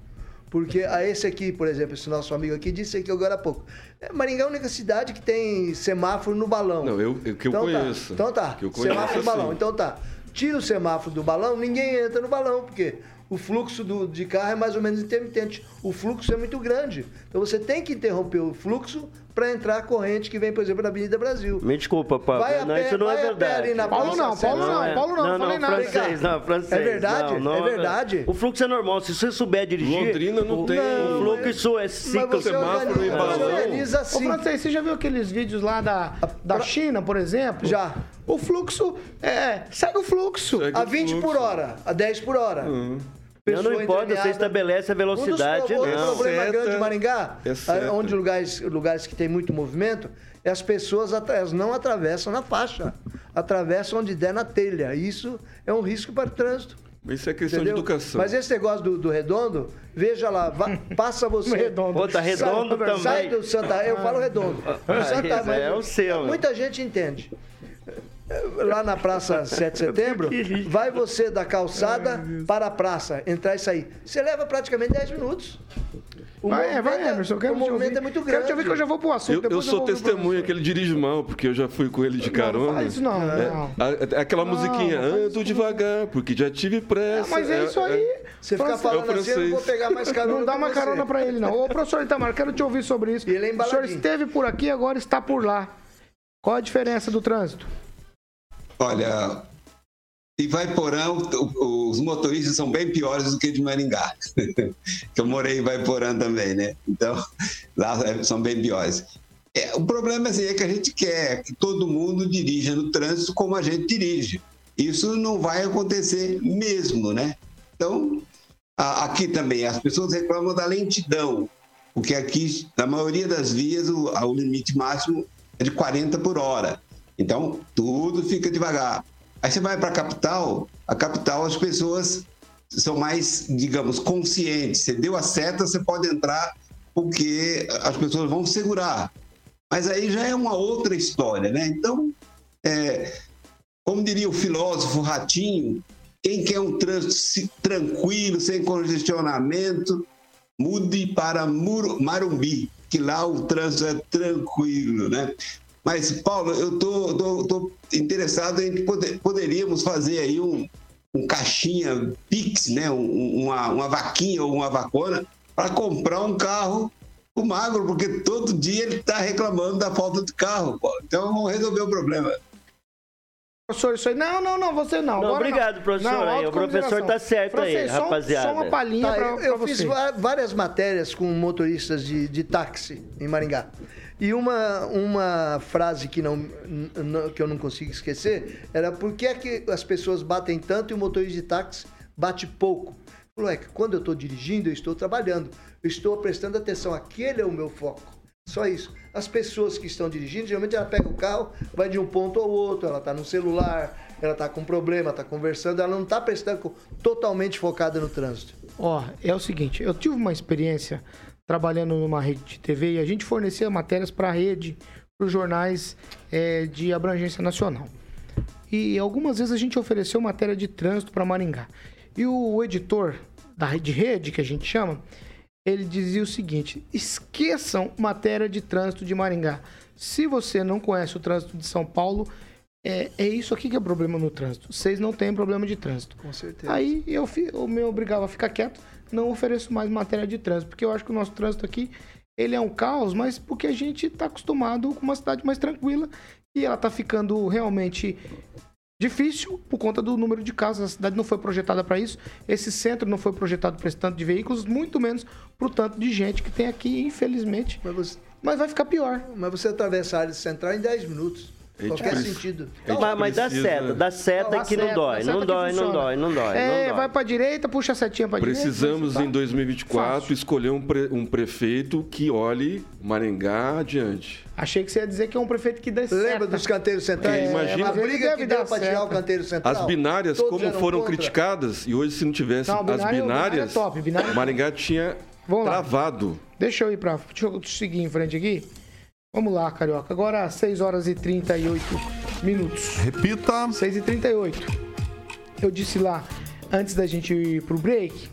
Porque a esse aqui, por exemplo, esse nosso amigo aqui disse aqui agora há pouco. É, Maringá é a única cidade que tem semáforo no balão. Não, eu, eu que eu então, tá. conheço. Tá. Então tá. Que eu conheço, semáforo no balão. Assim. Então tá. Tira o semáforo do balão, ninguém entra no balão, porque o fluxo do, de carro é mais ou menos intermitente. O fluxo é muito grande. Então você tem que interromper o fluxo para entrar a corrente que vem, por exemplo, na Avenida Brasil. Me desculpa, Paulo. Vai não, pé, isso não é verdade. Paulo não, Paulo não, não, Paulo não, não, falei não, francês, não, francês. É verdade? Não, não, é verdade? O fluxo é normal. Se você souber dirigir. Londrina não tem. O fluxo é ciclo. Semáforo e balão. organiza assim. Ô, francês, você já viu aqueles vídeos lá da, da China, por exemplo? Já. O fluxo é. Segue o fluxo. Segue a 20 fluxo. por hora, a 10 por hora. Uhum. Não, não importa, você estabelece a velocidade. Um dos, não. O problema grande de Maringá, é onde lugares, lugares que tem muito movimento, é as pessoas elas não atravessam na faixa, atravessam onde der na telha. Isso é um risco para o trânsito. Isso é questão Entendeu? de educação. Mas esse negócio do, do redondo, veja lá, va, passa você. redondo. Pô, tá redondo sai, também. Sai do Santa, eu falo redondo. Ah, Santa, é, é o seu. Muita gente entende lá na Praça 7 de Setembro, vai você da calçada para a praça, entrar e sair. Você leva praticamente 10 minutos. O vai, é, vai, Emerson. o movimento é muito grande. Quero te ouvir que eu já vou pro assunto. Eu, eu sou eu testemunha que ele dirige mal, porque eu já fui com ele de carona. Não, faz isso não, é, não. aquela não, musiquinha, ando devagar, porque já tive pressa. Não, mas é, isso aí. É, você fica falando assim, eu não vou pegar mais carona. Não dá uma carona pra ele, não. Ô, professor Itamar, quero te ouvir sobre isso. E ele é o senhor esteve por aqui, agora está por lá. Qual a diferença do trânsito? Olha, em Vaiporã, os motoristas são bem piores do que de Maringá. eu morei em Vaiporã também, né? Então, lá é, são bem piores. É, o problema assim, é que a gente quer que todo mundo dirija no trânsito como a gente dirige. Isso não vai acontecer mesmo, né? Então, aqui também, as pessoas reclamam da lentidão. Porque aqui, na maioria das vias, o, o limite máximo é de 40 por hora. Então, tudo fica devagar. Aí você vai para a capital, a capital as pessoas são mais, digamos, conscientes. Você deu a seta, você pode entrar porque as pessoas vão segurar. Mas aí já é uma outra história, né? Então, é, como diria o filósofo Ratinho, quem quer um trânsito tranquilo, sem congestionamento, mude para Marumbi, que lá o trânsito é tranquilo, né? Mas, Paulo, eu tô, tô, tô interessado em que poder, poderíamos fazer aí um, um caixinha Pix, né? Um, uma, uma vaquinha ou uma vacona para comprar um carro o magro, porque todo dia ele está reclamando da falta de carro. Paulo. Então vamos resolver o problema. Professor, isso aí. Não, não, não, você não. não obrigado, não. professor. Não, aí, o professor tá certo aí, só, rapaziada. Só uma palhinha tá, pra, eu, eu fiz várias matérias com motoristas de, de táxi em Maringá. E uma, uma frase que, não, que eu não consigo esquecer era por que é que as pessoas batem tanto e o motorista de táxi bate pouco? Falou, é que quando eu estou dirigindo, eu estou trabalhando, eu estou prestando atenção, aquele é o meu foco. Só isso. As pessoas que estão dirigindo, geralmente ela pega o carro, vai de um ponto ao outro, ela está no celular, ela está com problema, está conversando, ela não está prestando totalmente focada no trânsito. Ó, é o seguinte, eu tive uma experiência trabalhando numa rede de TV e a gente fornecia matérias para a rede, para os jornais é, de abrangência nacional. E algumas vezes a gente ofereceu matéria de trânsito para Maringá. E o editor da rede, rede, que a gente chama, ele dizia o seguinte: esqueçam matéria de trânsito de Maringá. Se você não conhece o trânsito de São Paulo, é, é isso aqui que é o problema no trânsito. Vocês não têm problema de trânsito. Com certeza. Aí eu, eu me obrigava a ficar quieto, não ofereço mais matéria de trânsito, porque eu acho que o nosso trânsito aqui ele é um caos, mas porque a gente está acostumado com uma cidade mais tranquila e ela está ficando realmente difícil por conta do número de casas. A cidade não foi projetada para isso. Esse centro não foi projetado para esse tanto de veículos, muito menos para o tanto de gente que tem aqui, infelizmente. Mas, você... Mas vai ficar pior. Mas você atravessa a área central em 10 minutos. Qualquer precisa, sentido. Mas, mas dá seta, dá seta não, que não dói, não dói, não dói, não dói, É, não dói. vai pra direita, puxa a setinha pra Precisamos, direita. Precisamos, em 2024, Fácil. escolher um, pre, um prefeito que olhe Maringá adiante. Achei que você ia dizer que é um prefeito que dê Lembra dos canteiros centrais? É, imagina. A briga que deu pra tirar o canteiro central. As binárias, Todos como foram contra. criticadas, e hoje se não tivesse não, binário, as binárias, binário é top, binário... Maringá tinha travado. Deixa eu ir pra... Deixa eu seguir em frente aqui. Vamos lá, Carioca. Agora 6 horas e 38 minutos. Repita. 6 e 38. Eu disse lá, antes da gente ir pro break,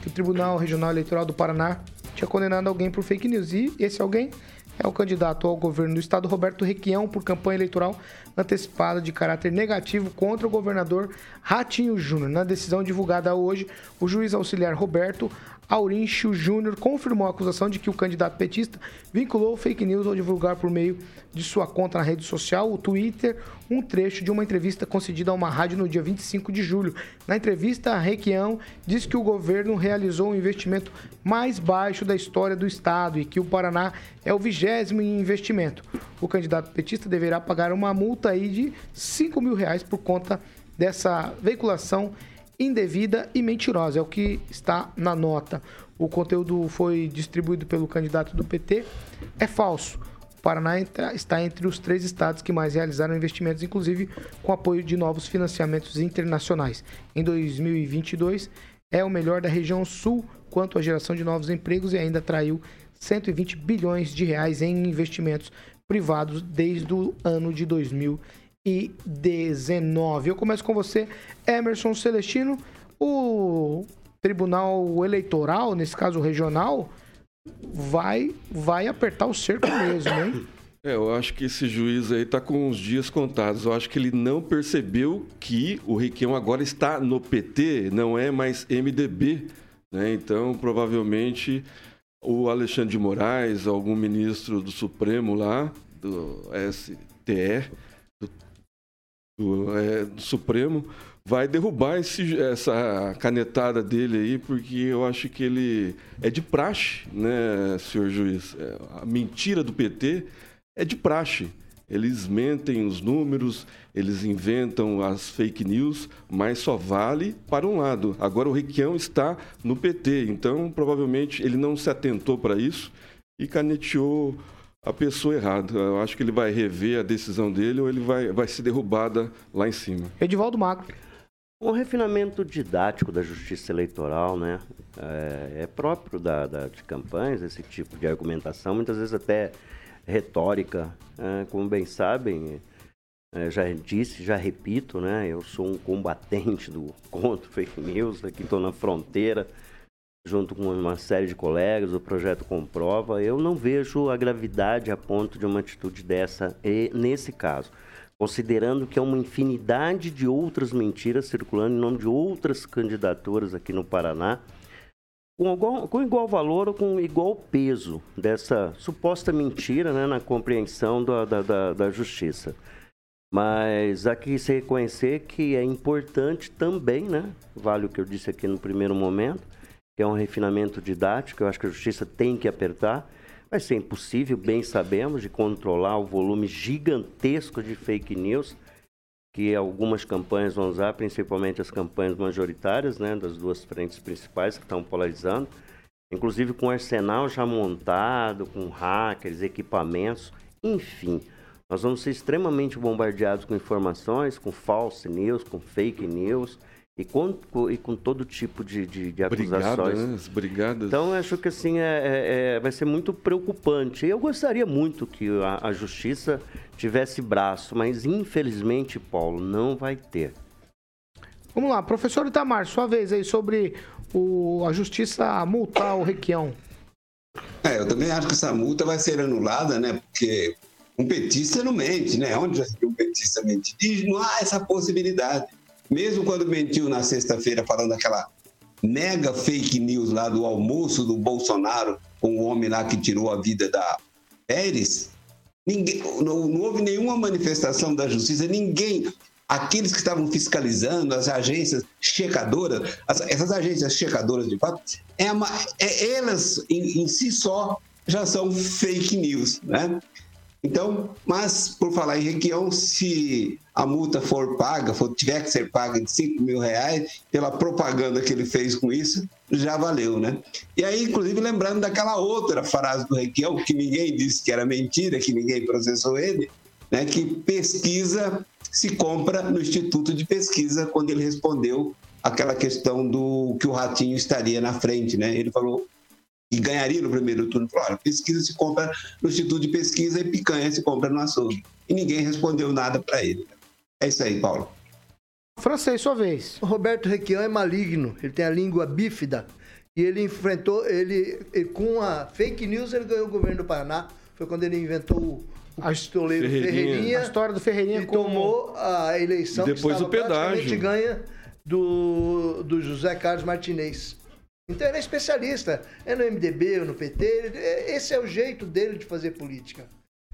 que o Tribunal Regional Eleitoral do Paraná tinha condenado alguém por fake news. E esse alguém é o candidato ao governo do estado, Roberto Requião, por campanha eleitoral antecipada de caráter negativo contra o governador Ratinho Júnior. Na decisão divulgada hoje, o juiz auxiliar Roberto Aurincho Júnior confirmou a acusação de que o candidato petista vinculou fake news ao divulgar por meio de sua conta na rede social, o Twitter, um trecho de uma entrevista concedida a uma rádio no dia 25 de julho. Na entrevista, Requião disse que o governo realizou o um investimento mais baixo da história do estado e que o Paraná é o vigésimo em investimento. O candidato petista deverá pagar uma multa aí de 5 mil reais por conta dessa veiculação indevida e mentirosa, é o que está na nota. O conteúdo foi distribuído pelo candidato do PT, é falso. O Paraná está entre os três estados que mais realizaram investimentos, inclusive com apoio de novos financiamentos internacionais. Em 2022, é o melhor da região sul quanto à geração de novos empregos e ainda atraiu 120 bilhões de reais em investimentos privados desde o ano de 2020 2019. Eu começo com você, Emerson Celestino. O Tribunal Eleitoral, nesse caso regional, vai vai apertar o cerco mesmo, hein? É, eu acho que esse juiz aí está com os dias contados. Eu acho que ele não percebeu que o Requião agora está no PT, não é mais MDB. Né? Então, provavelmente, o Alexandre de Moraes, algum ministro do Supremo lá, do STE, do, é, do Supremo vai derrubar esse, essa canetada dele aí, porque eu acho que ele é de praxe, né, senhor juiz? É, a mentira do PT é de praxe. eles mentem os números, eles inventam as fake news, mas só vale para um lado. Agora o Requião está no PT, então provavelmente ele não se atentou para isso e caneteou a pessoa errada. Eu acho que ele vai rever a decisão dele ou ele vai, vai ser derrubada lá em cima. Edivaldo Magro. O refinamento didático da justiça eleitoral, né, é, é próprio da, da, de campanhas, esse tipo de argumentação, muitas vezes até retórica. É, como bem sabem, é, já disse, já repito, né, eu sou um combatente do contra fake news, aqui estou na fronteira, junto com uma série de colegas, o projeto comprova. Eu não vejo a gravidade a ponto de uma atitude dessa e, nesse caso considerando que é uma infinidade de outras mentiras circulando em nome de outras candidaturas aqui no Paraná, com igual, com igual valor ou com igual peso dessa suposta mentira né, na compreensão da, da, da, da justiça. Mas aqui se reconhecer que é importante também, né? Vale o que eu disse aqui no primeiro momento, que é um refinamento didático, eu acho que a justiça tem que apertar Vai ser impossível, bem sabemos, de controlar o volume gigantesco de fake news que algumas campanhas vão usar, principalmente as campanhas majoritárias, né, das duas frentes principais que estão polarizando, inclusive com arsenal já montado, com hackers, equipamentos, enfim. Nós vamos ser extremamente bombardeados com informações, com false news, com fake news, e com, e com todo tipo de, de, de acusações. Brigadas, brigadas. Então, acho que assim, é, é, é, vai ser muito preocupante. Eu gostaria muito que a, a, justiça tivesse braço, mas infelizmente, Paulo, não vai ter. Vamos lá, professor Itamar, sua vez aí sobre o, a justiça multar o Requião. É, eu também acho que essa multa vai ser anulada, né? Porque um petista não mente, né? Onde já um petista mente? Diz, não há essa possibilidade mesmo quando mentiu na sexta-feira falando aquela mega fake news lá do almoço do Bolsonaro com o homem lá que tirou a vida da Pérez, ninguém, não, não houve nenhuma manifestação da justiça, ninguém, aqueles que estavam fiscalizando, as agências checadoras, as, essas agências checadoras de fato, é, uma, é elas em, em si só já são fake news, né? Então, mas por falar em Requião, se a multa for paga, for, tiver que ser paga de 5 mil reais, pela propaganda que ele fez com isso, já valeu, né? E aí, inclusive, lembrando daquela outra frase do Requião, que ninguém disse que era mentira, que ninguém processou ele, né? Que pesquisa se compra no Instituto de Pesquisa, quando ele respondeu aquela questão do que o Ratinho estaria na frente, né? Ele falou e ganharia no primeiro turno. Falou, olha, pesquisa se compra no Instituto de Pesquisa e picanha se compra no açougue. E ninguém respondeu nada para ele. É isso aí, Paulo. Francês, sua vez. O Roberto Requião é maligno, ele tem a língua bífida. E ele enfrentou, ele, ele, com a fake news, ele ganhou o governo do Paraná. Foi quando ele inventou o, o pistoleiro Ferreirinha. Ferreirinha. A história do Ferreirinha e como... tomou a eleição e depois que o pedágio. ganha do, do José Carlos Martinez. Então ele é especialista, é no MDB ou no PT, esse é o jeito dele de fazer política.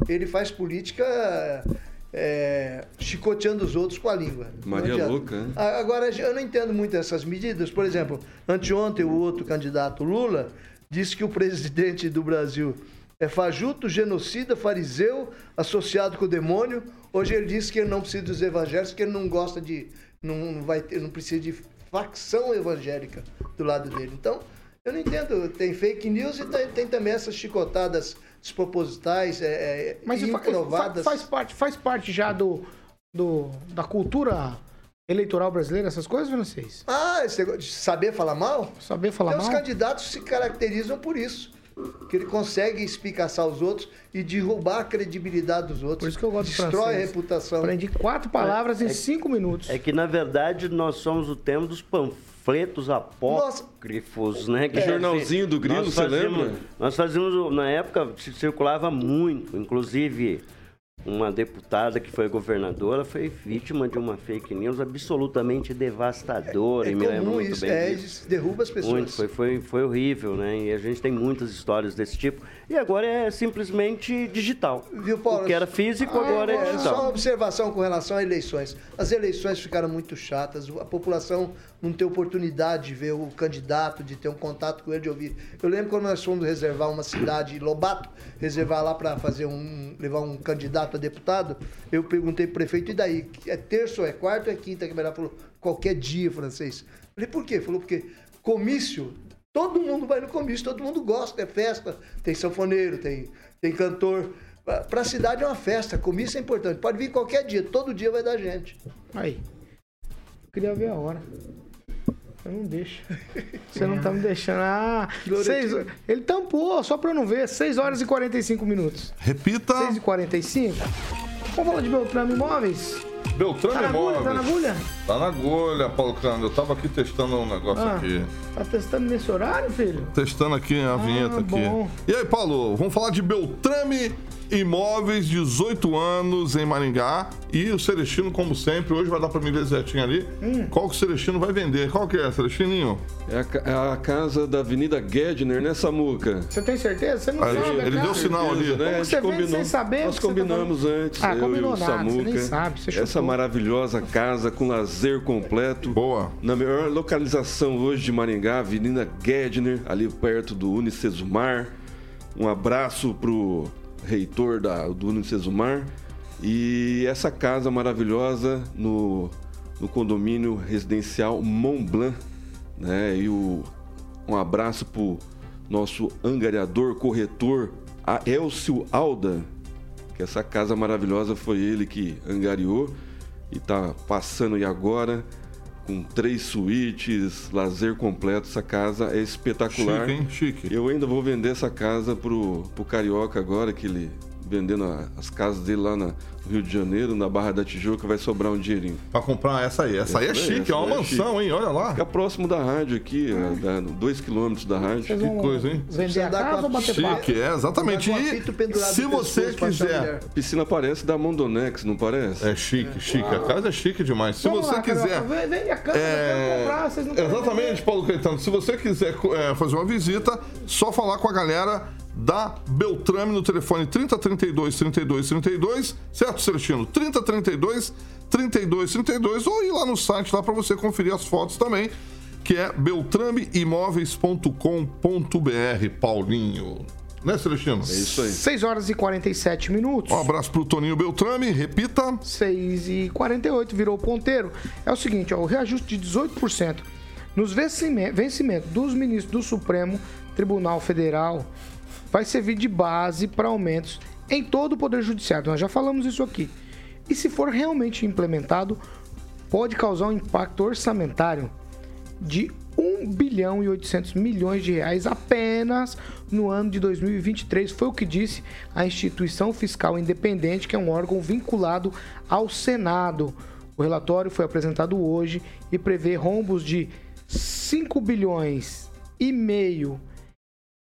Ele faz política é, chicoteando os outros com a língua. Maria louca. Né? Agora, eu não entendo muito essas medidas. Por exemplo, anteontem o outro candidato Lula disse que o presidente do Brasil é fajuto, genocida, fariseu, associado com o demônio. Hoje ele disse que ele não precisa dos evangélicos, que ele não gosta de. não, vai ter, não precisa de facção evangélica do lado dele. Então, eu não entendo. Tem fake news e tem, tem também essas chicotadas despropositais, é, é Mas improvadas. Faz, faz, parte, faz parte já do, do, da cultura eleitoral brasileira, essas coisas, francês? Ah, esse negócio de saber falar mal? Saber falar então, mal? Os candidatos se caracterizam por isso que ele consegue espicaçar os outros e derrubar a credibilidade dos outros. Por isso que eu gosto Destrói de francês. a reputação. Aprendi quatro palavras é, em cinco minutos. É que, na verdade, nós somos o tema dos panfletos apócrifos, Nossa. né? Que é. Jornalzinho do Grilo, você lembra? Nós fazíamos, na época, circulava muito, inclusive uma deputada que foi governadora foi vítima de uma fake news absolutamente devastadora. É, é me lembro muito isso, bem é, disso. derruba as pessoas. Muito, foi, foi, foi horrível, né? E a gente tem muitas histórias desse tipo. E agora é simplesmente digital. Viu, Paulo? O que era físico, ah, agora é, é digital. Só uma observação com relação a eleições. As eleições ficaram muito chatas, a população não tem oportunidade de ver o candidato, de ter um contato com ele, de ouvir. Eu lembro quando nós fomos reservar uma cidade, Lobato, reservar lá para fazer um. levar um candidato para deputado, eu perguntei pro prefeito, e daí? É terça ou é quarta ou é quinta? Que ele falou, qualquer dia, francês. Falei, por quê? Falou, porque comício, todo mundo vai no comício, todo mundo gosta, é festa. Tem sanfoneiro, tem, tem cantor. Para a cidade é uma festa, comício é importante. Pode vir qualquer dia, todo dia vai dar gente. Aí. Queria ver a hora. Você não deixa. Você não tá me deixando. Ah, seis, ele tampou, só pra eu não ver. 6 horas e 45 minutos. Repita. 6 e 45. Vamos falar de Beltrame Imóveis? Beltrame tá Imóveis. Tá na agulha? Tá na agulha, Paulo Cândido. Eu tava aqui testando um negócio ah, aqui. Tá testando nesse horário, filho? Testando aqui a vinheta ah, aqui. E aí, Paulo, vamos falar de Beltrame Imóveis, 18 anos em Maringá. E o Celestino, como sempre, hoje vai dar pra mim ver certinho ali. Hum. Qual que o Celestino vai vender? Qual que é, Celestininho? É a, é a casa da Avenida Gedner, né, Samuca? Você tem certeza? Você não sabe, Ele, ele deu sinal ali. Né? Como você combinou, sem saber? Nós tá combinamos tá antes, ah, eu combinou e o nada, Samuca. Você nem sabe, você Essa maravilhosa casa com lazer completo. Boa. Na melhor localização hoje de Maringá, Avenida Gedner, ali perto do Unicesumar. Um abraço pro reitor da, do Unicesumar. E essa casa maravilhosa no, no condomínio residencial Mont Blanc. Né? E o, um abraço pro nosso angariador, corretor, a Elcio Alda, que essa casa maravilhosa foi ele que angariou e está passando aí agora com três suítes, lazer completo. Essa casa é espetacular. Chique, hein? Chique. Eu ainda vou vender essa casa pro, pro Carioca agora, que ele vendendo as casas dele lá no Rio de Janeiro, na Barra da Tijuca, vai sobrar um dinheirinho. Pra comprar essa aí. Essa, essa aí é chique, é uma é mansão, chique. hein? Olha lá. Fica próximo da rádio aqui, ah. dois quilômetros da rádio. que coisa, hein? Vender a casa ou bater Chique, é, exatamente. E se você quiser... A piscina parece da Mondonex, não parece? É chique, chique. A casa é chique demais. Se Vamos você lá, quiser... Vende a casa, é... comprar, vocês não Exatamente, Paulo Caetano. Se você quiser é, fazer uma visita, só falar com a galera da Beltrame no telefone 3032 32 32, certo, Celestino? 3032 32 32 ou ir lá no site lá para você conferir as fotos também, que é beltrameimóveis.com.br, Paulinho. Né, Celestino? É isso aí. 6 horas e 47 minutos. Um abraço pro Toninho Beltrame, repita. 6 e 48, virou ponteiro. É o seguinte, ó, o reajuste de 18% nos vencimentos dos ministros do Supremo Tribunal Federal vai servir de base para aumentos em todo o Poder Judiciário. Nós já falamos isso aqui. E se for realmente implementado, pode causar um impacto orçamentário de 1 bilhão e 800 milhões de reais apenas no ano de 2023. Foi o que disse a Instituição Fiscal Independente, que é um órgão vinculado ao Senado. O relatório foi apresentado hoje e prevê rombos de 5 bilhões e meio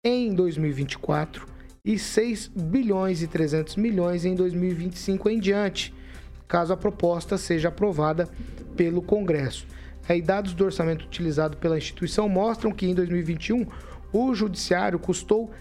em 2024 e 6 bilhões e 300 milhões em 2025 em diante, caso a proposta seja aprovada pelo Congresso. Aí, dados do orçamento utilizado pela instituição mostram que em 2021 o judiciário custou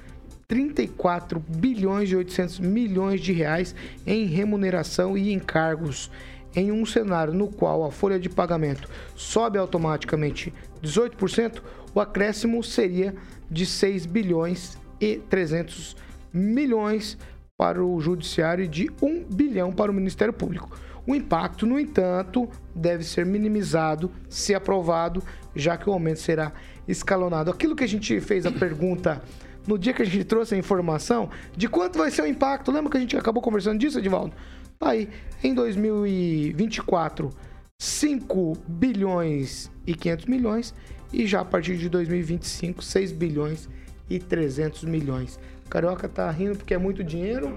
34 bilhões e 800 milhões de reais em remuneração e encargos. Em um cenário no qual a folha de pagamento sobe automaticamente 18%, o acréscimo seria de 6 bilhões e 300 milhões para o Judiciário e de 1 bilhão para o Ministério Público. O impacto, no entanto, deve ser minimizado se aprovado, já que o aumento será escalonado. Aquilo que a gente fez a pergunta no dia que a gente trouxe a informação de quanto vai ser o impacto, lembra que a gente acabou conversando disso, Edivaldo? Tá aí, em 2024, 5 bilhões e 500 milhões e já a partir de 2025, 6 bilhões e 300 milhões. O Carioca tá rindo porque é muito dinheiro.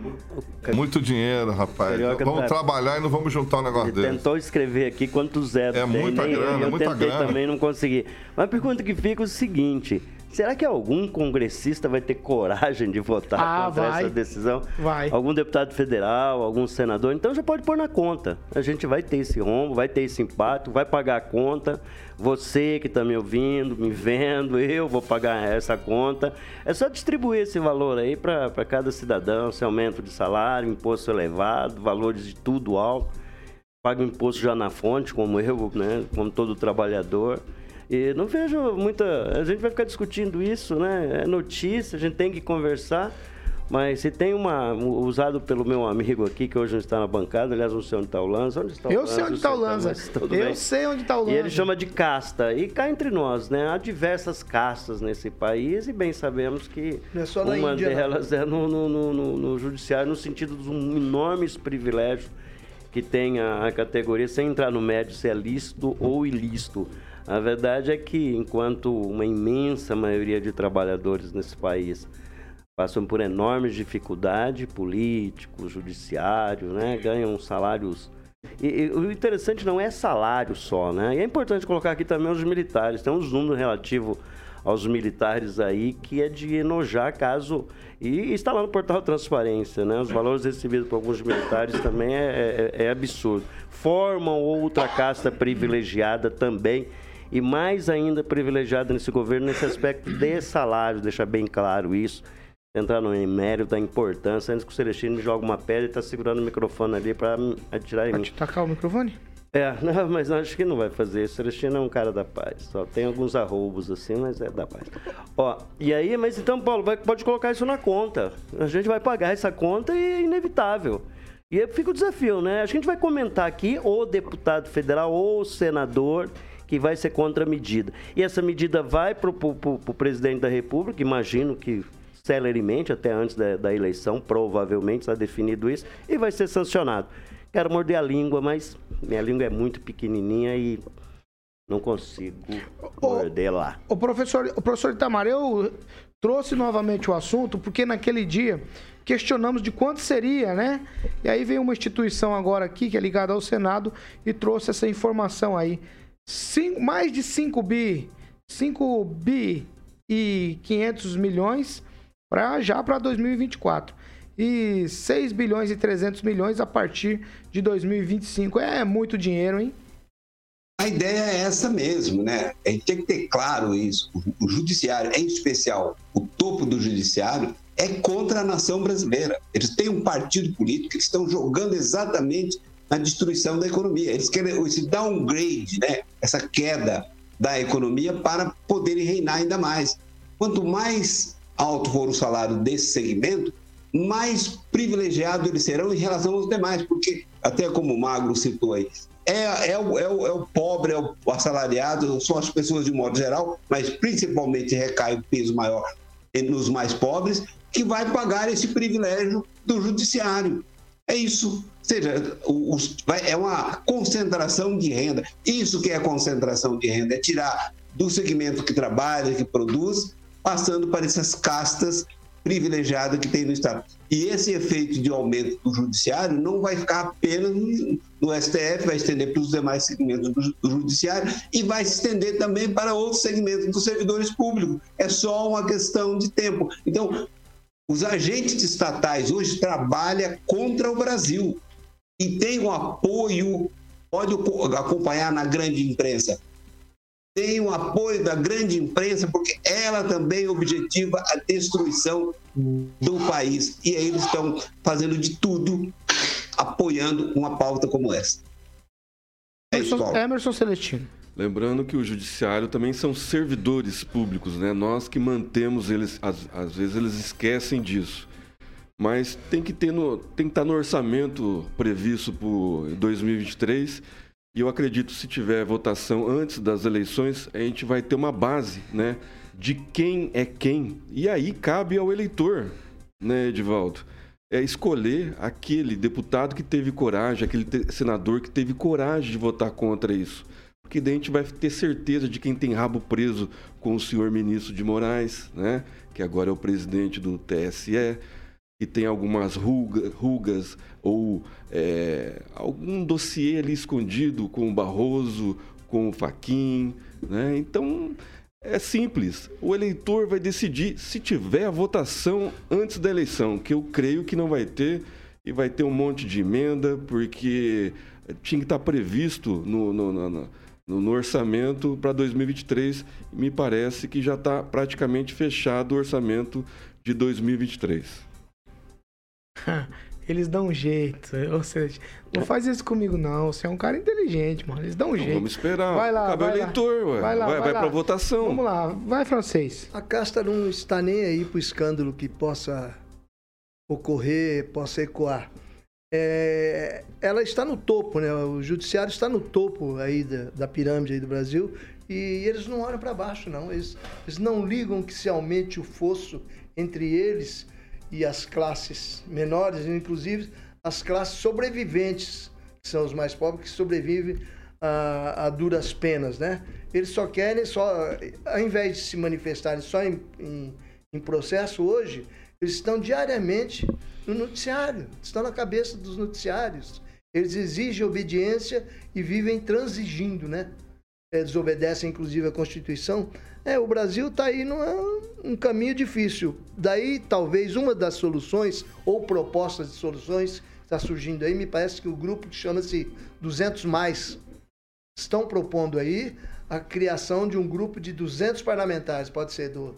Muito dinheiro, rapaz. Carioca vamos tá... trabalhar e não vamos juntar um negócio Ele desse. tentou escrever aqui quantos zeros é tem. Muita Nem grana, eu, muita tentei grana. também, não consegui. Mas a pergunta que fica é o seguinte... Será que algum congressista vai ter coragem de votar ah, contra vai. essa decisão? Vai. Algum deputado federal, algum senador? Então já pode pôr na conta. A gente vai ter esse rombo, vai ter esse impacto, vai pagar a conta. Você que está me ouvindo, me vendo, eu vou pagar essa conta. É só distribuir esse valor aí para cada cidadão, esse aumento de salário, imposto elevado, valores de tudo alto. Paga o imposto já na fonte, como eu, né? como todo trabalhador. E não vejo muita. A gente vai ficar discutindo isso, né? É notícia, a gente tem que conversar. Mas se tem uma, usado pelo meu amigo aqui, que hoje não está na bancada, aliás, não sei onde está o Lanza. Onde está o eu Lanza? sei onde está o Lanza. Eu bem. sei onde está o Lanza. E ele chama de casta. E cá entre nós, né? Há diversas castas nesse país e bem sabemos que é uma Índia, delas não. é no, no, no, no, judiciário, no sentido dos um enormes privilégios que tem a, a categoria, sem entrar no médio se é lícito ou ilícito. A verdade é que, enquanto uma imensa maioria de trabalhadores nesse país passam por enormes dificuldades, políticos, judiciário, né? ganham salários. E, e, o interessante não é salário só, né? E é importante colocar aqui também os militares. Tem um número relativo aos militares aí que é de enojar caso. E está lá no portal Transparência, né? Os valores recebidos por alguns militares também é, é, é absurdo. Formam outra casta privilegiada também e mais ainda privilegiada nesse governo nesse aspecto de salário, deixar bem claro isso entrar no mérito da importância, antes que o Celestino joga uma pedra e está segurando o microfone ali para atirar em pra mim. tacar o microfone? É, não, mas acho que não vai fazer isso. O Celestino é um cara da paz. Só tem alguns arroubos assim, mas é da paz. Ó, e aí, mas então, Paulo, vai, pode colocar isso na conta. A gente vai pagar essa conta e é inevitável. E aí fica o desafio, né? Acho que a gente vai comentar aqui o deputado federal ou o senador que vai ser contra a medida. E essa medida vai para o presidente da República, imagino que celeremente, até antes da, da eleição, provavelmente está definido isso, e vai ser sancionado. Quero morder a língua, mas minha língua é muito pequenininha e não consigo morder lá. O professor, o professor Itamar, eu trouxe novamente o assunto porque naquele dia questionamos de quanto seria, né? E aí veio uma instituição agora aqui que é ligada ao Senado e trouxe essa informação aí. Cinco, mais de 5 bi, 5 bi e 500 milhões para já para 2024. E 6 bilhões e 300 milhões a partir de 2025. É muito dinheiro, hein? A ideia é essa mesmo, né? A gente tem que ter claro isso. O judiciário, em especial o topo do judiciário, é contra a nação brasileira. Eles têm um partido político que estão jogando exatamente na destruição da economia. Eles querem esse downgrade, né? essa queda da economia para poderem reinar ainda mais. Quanto mais alto for o salário desse segmento, mais privilegiado eles serão em relação aos demais, porque, até como o Magro citou aí, é, é, o, é, o, é o pobre, é o assalariado, são as pessoas de modo geral, mas principalmente recai o peso maior nos mais pobres, que vai pagar esse privilégio do judiciário. É isso. Seja, os, vai, é uma concentração de renda. Isso que é concentração de renda, é tirar do segmento que trabalha, que produz, passando para essas castas privilegiadas que tem no Estado. E esse efeito de aumento do judiciário não vai ficar apenas no, STF, vai estender para os demais segmentos do, judiciário e vai se estender também para outros segmentos dos servidores públicos. É só uma questão de tempo. Então, os agentes estatais hoje trabalham contra o Brasil e tem um apoio, pode acompanhar na grande imprensa, tem o apoio da grande imprensa, porque ela também objetiva a destruição do país. E aí eles estão fazendo de tudo, apoiando uma pauta como essa. É Emerson, Emerson Celestino. Lembrando que o judiciário também são servidores públicos, né? Nós que mantemos eles, às, às vezes eles esquecem disso. Mas tem que ter no, tem que estar no orçamento previsto para 2023 e eu acredito se tiver votação antes das eleições, a gente vai ter uma base, né, de quem é quem. E aí cabe ao eleitor, né, Edivaldo, é escolher aquele deputado que teve coragem, aquele senador que teve coragem de votar contra isso. Porque daí a gente vai ter certeza de quem tem rabo preso com o senhor ministro de Moraes, né, que agora é o presidente do TSE que tem algumas ruga, rugas ou é, algum dossiê ali escondido com o Barroso, com o Faquin, né? Então é simples. O eleitor vai decidir se tiver a votação antes da eleição, que eu creio que não vai ter e vai ter um monte de emenda porque tinha que estar previsto no, no, no, no orçamento para 2023. Me parece que já está praticamente fechado o orçamento de 2023. Eles dão um jeito. Ou seja, não faz isso comigo, não. Você é um cara inteligente, mano. Eles dão um então, jeito. Vamos esperar. Vai lá. Cabe vai eleitor, lá. ué. Vai lá. Vai, vai, vai pra votação. Vamos lá. Vai, francês. A casta não está nem aí pro escândalo que possa ocorrer, possa ecoar. É, ela está no topo, né? O judiciário está no topo aí da, da pirâmide aí do Brasil e eles não olham para baixo, não. Eles, eles não ligam que se aumente o fosso entre eles e as classes menores, inclusive as classes sobreviventes, que são os mais pobres, que sobrevivem a, a duras penas, né? Eles só querem, só, ao invés de se manifestarem só em, em, em processo hoje, eles estão diariamente no noticiário, estão na cabeça dos noticiários. Eles exigem obediência e vivem transigindo, né? É, desobedecem, inclusive, a Constituição. É, o Brasil está aí num um caminho difícil. Daí, talvez, uma das soluções, ou propostas de soluções, está surgindo aí, me parece que o grupo que chama-se 200 Mais estão propondo aí a criação de um grupo de 200 parlamentares, pode ser do,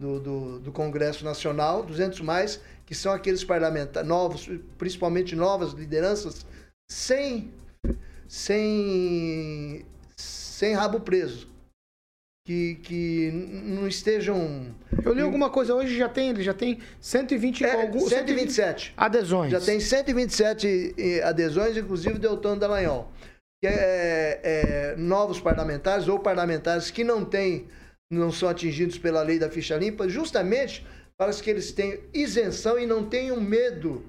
do, do, do Congresso Nacional, 200 mais, que são aqueles parlamentares novos, principalmente novas lideranças, sem, sem, sem rabo preso. Que, que não estejam. Eu li alguma coisa hoje, já tem, ele já tem 120 é, algum, 127 adesões. Já tem 127 eh, adesões, inclusive Deltão Dallagnol. Que é, é, é, novos parlamentares ou parlamentares que não têm não são atingidos pela lei da ficha limpa, justamente para que eles tenham isenção e não tenham medo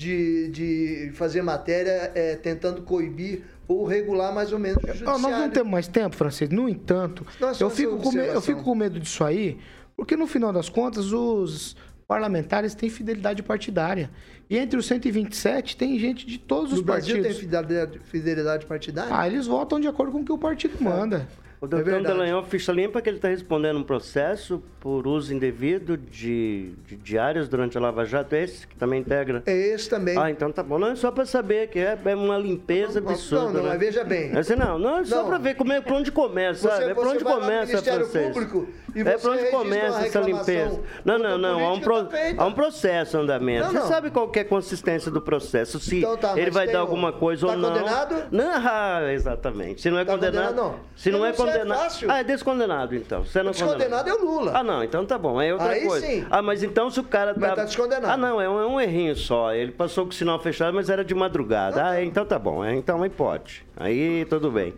de, de fazer matéria é, tentando coibir ou regular mais ou menos o judiciário. nós não temos mais tempo, Francisco. No entanto, eu fico, com medo, eu fico com medo disso aí, porque no final das contas os parlamentares têm fidelidade partidária. E entre os 127 tem gente de todos no os Brasil partidos. tem fidelidade, fidelidade partidária? Ah, eles votam de acordo com o que o partido manda. O doutor é Dallagnol, ficha limpa que ele está respondendo um processo por uso indevido de, de diários durante a Lava Jato. É esse que também integra? É esse também. Ah, então tá bom. Não é só para saber que é, é uma limpeza não, absurda. Não, não, né? mas veja bem. É assim, não, não, é só para ver como é, para onde começa, você, sabe? É para onde começa, francês. Público, e é para onde começa essa limpeza. Não, não, não. Há um, pro, há um processo andamento. Não, não. Você sabe qual é a consistência do processo? Se então, tá, ele vai dar alguma coisa tá ou não. condenado? Não, ah, exatamente. Se não é tá condenado. condenado não. Se não é condenado. É fácil. ah, é descondenado, então. Você não descondenado é o Lula. Ah, não, então tá bom. É outra Aí coisa. Sim. Ah, mas então se o cara tá. Mas tá descondenado. Ah, não, é um, é um errinho só. Ele passou com o sinal fechado, mas era de madrugada. Ah, ah então tá bom. É, então aí pode. Aí tudo bem.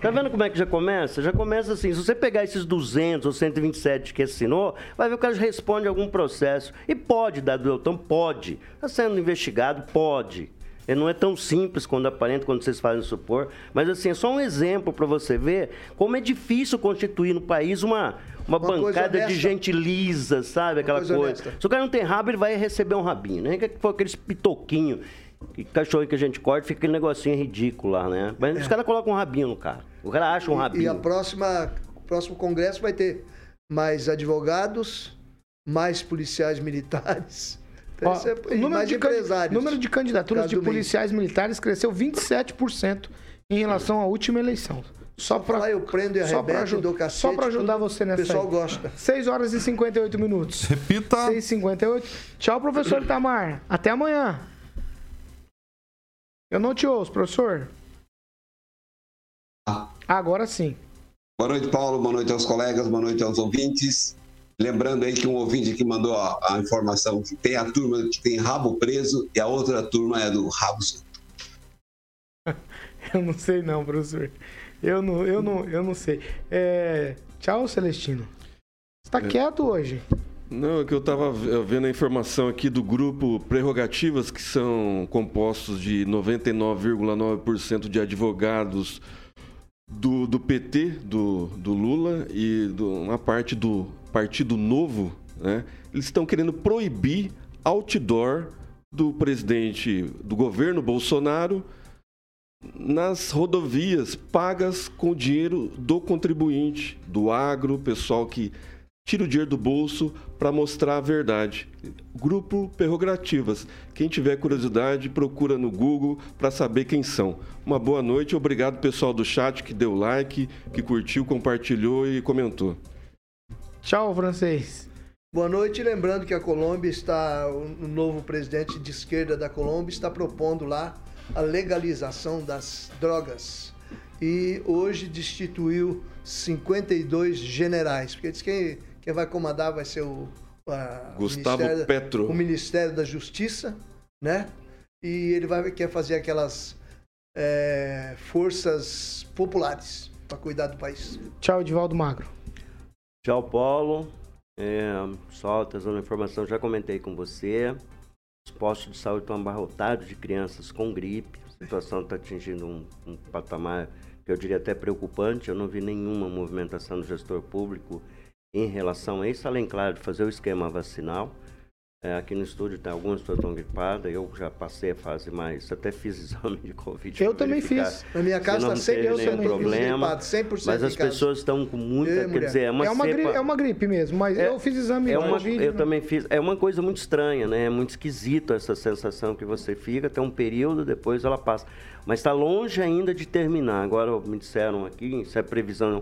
Tá vendo como é que já começa? Já começa assim, se você pegar esses 200 ou 127 que assinou, vai ver que o cara responde algum processo. E pode dar Deltão, pode. Está sendo investigado, pode. Ele não é tão simples quando aparenta, quando vocês fazem supor. Mas, assim, é só um exemplo para você ver como é difícil constituir no país uma, uma, uma bancada de gente lisa, sabe? Aquela coisa. coisa. Se o cara não tem rabo, ele vai receber um rabinho, né? Que foi aqueles pitoquinhos. Que cachorro que a gente corta, fica aquele negocinho ridículo lá, né? Mas é. os caras colocam um rabinho no carro. O cara acha um rabinho. E, e a próxima, o próximo congresso vai ter mais advogados, mais policiais militares. Ó, é, o número de, empresários. número de candidaturas de policiais militares cresceu 27% em relação à última eleição. Só para eu prendo e cacete. Só para ajudar você nessa. O pessoal aí. gosta. 6 horas e 58 minutos. Repita. 6 e 58. Tchau, professor Itamar. Até amanhã. Eu não te ouço, professor. Ah. Agora sim. Boa noite, Paulo. Boa noite aos colegas. Boa noite aos ouvintes. Lembrando aí que um ouvinte aqui mandou a, a, informação que tem a turma que tem rabo preso e a outra turma é do rabo solto. eu não sei não, professor. Eu não, eu não, eu não sei. É... Tchau, Celestino. Você tá é... quieto hoje? Não, é que eu estava vendo a informação aqui do grupo Prerrogativas, que são compostos de 99,9% de advogados do, do PT, do, do Lula, e do, uma parte do Partido Novo, né, eles estão querendo proibir outdoor do presidente do governo Bolsonaro nas rodovias pagas com o dinheiro do contribuinte, do agro, pessoal que tira o dinheiro do bolso para mostrar a verdade. Grupo Prerrogativas. Quem tiver curiosidade, procura no Google para saber quem são. Uma boa noite, obrigado pessoal do chat que deu like, que curtiu, compartilhou e comentou. Tchau, francês. Boa noite. Lembrando que a Colômbia está, o novo presidente de esquerda da Colômbia está propondo lá a legalização das drogas. E hoje destituiu 52 generais, porque diz que quem vai comandar vai ser o Gustavo Ministério, Petro. O Ministério da Justiça, né? E ele vai quer fazer aquelas é, forças populares para cuidar do país. Tchau, Edivaldo Magro. Tchau, Paulo. É, só trazendo informação, já comentei com você. Os postos de saúde estão abarrotados de crianças com gripe. A situação está atingindo um, um patamar que eu diria até preocupante. Eu não vi nenhuma movimentação do gestor público em relação a isso, além, claro, de fazer o esquema vacinal. É, aqui no estúdio tem algumas pessoas estão gripadas, eu já passei a fase mais, até fiz exame de Covid. Eu também fiz. Na minha casa está sempre eu também problema, gripado, 100% Mas as pessoas estão com muita, Ê, quer dizer, é uma, é, uma gripe, é uma gripe mesmo, mas É- eu fiz exame É de uma, Covid. eu né? também fiz. É uma coisa muito estranha, né? É muito esquisito essa sensação que você fica, tem um período, depois ela passa. Mas está longe ainda de terminar. Agora me disseram aqui, se a previsão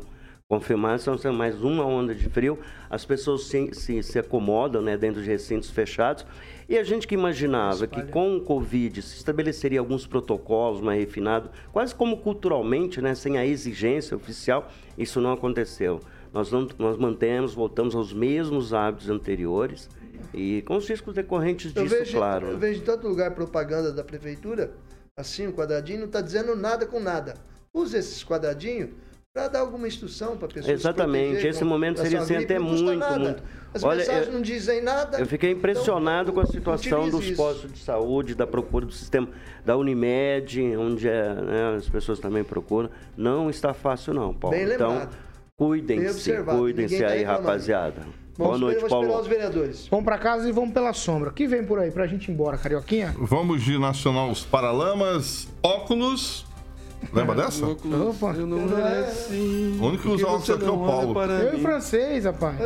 confirmar, se não ser mais uma onda de frio, as pessoas se, se, se acomodam né, dentro de recintos fechados. E a gente que imaginava que com o Covid se estabeleceria alguns protocolos mais refinados, quase como culturalmente, né, sem a exigência oficial, isso não aconteceu. Nós, não, nós mantemos, voltamos aos mesmos hábitos anteriores e com os riscos decorrentes Eu disso, vejo, claro. eu vejo em todo lugar propaganda da prefeitura, assim, um quadradinho, não está dizendo nada com nada. Use esses quadradinhos para dar alguma instrução para pessoas. Exatamente, protegerem esse momento seria assim, até muito, nada. muito. As Olha, mensagens eu- não dizem nada. Eu fiquei impressionado com a situação dos isso. postos de saúde, da procura do sistema da Unimed, onde é, né, as pessoas também procuram. Não está fácil não, Paulo. Bem então, cuidem-se, cuidem-se tá aí, rapaziada. Vamos, Boa noite, vamos Paulo. os vereadores. Vamos pra casa e vamos pela sombra. O que vem por aí pra gente ir embora, Carioquinha? Vamos de Nacional os Paralamas, óculos. Lembra dessa? Opa. Eu não mereci. O único que usa óculos aqui é o Paulo. Eu e o francês, rapaz.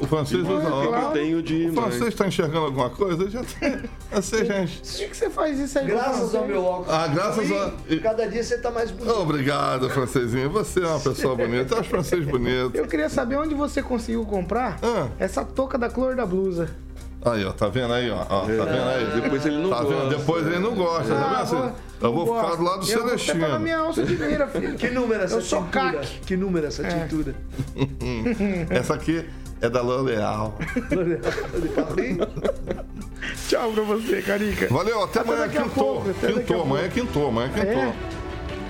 O francês usa claro. óculos. Eu tenho O demais. francês está enxergando alguma coisa? Já tem. Você, gente. Por que, que você faz isso aí o Graças ao meu óculos. Ah, graças a- Cada dia você está mais bonito. Obrigado, francesinho. Você é uma pessoa bonita. Eu acho francês bonito. Eu queria saber onde você conseguiu comprar Ah. essa touca da cor da blusa. Aí, ó, tá vendo aí, ó? ó tá vendo aí? Depois ele não Tá vendo? gosta. Depois ele não gosta, tá vendo? assim? Eu vou ficar do lado do Eu vou Celestino. minha alça de mira, filho. Que número é essa Eu sou caque. Que número é essa É. tintura? Essa aqui é da L'Oreal. Tchau pra você, Carica. Valeu, até, Até amanhã quintou. pouco, até Quintou, amanhã pouco. quintou, amanhã quintou. É?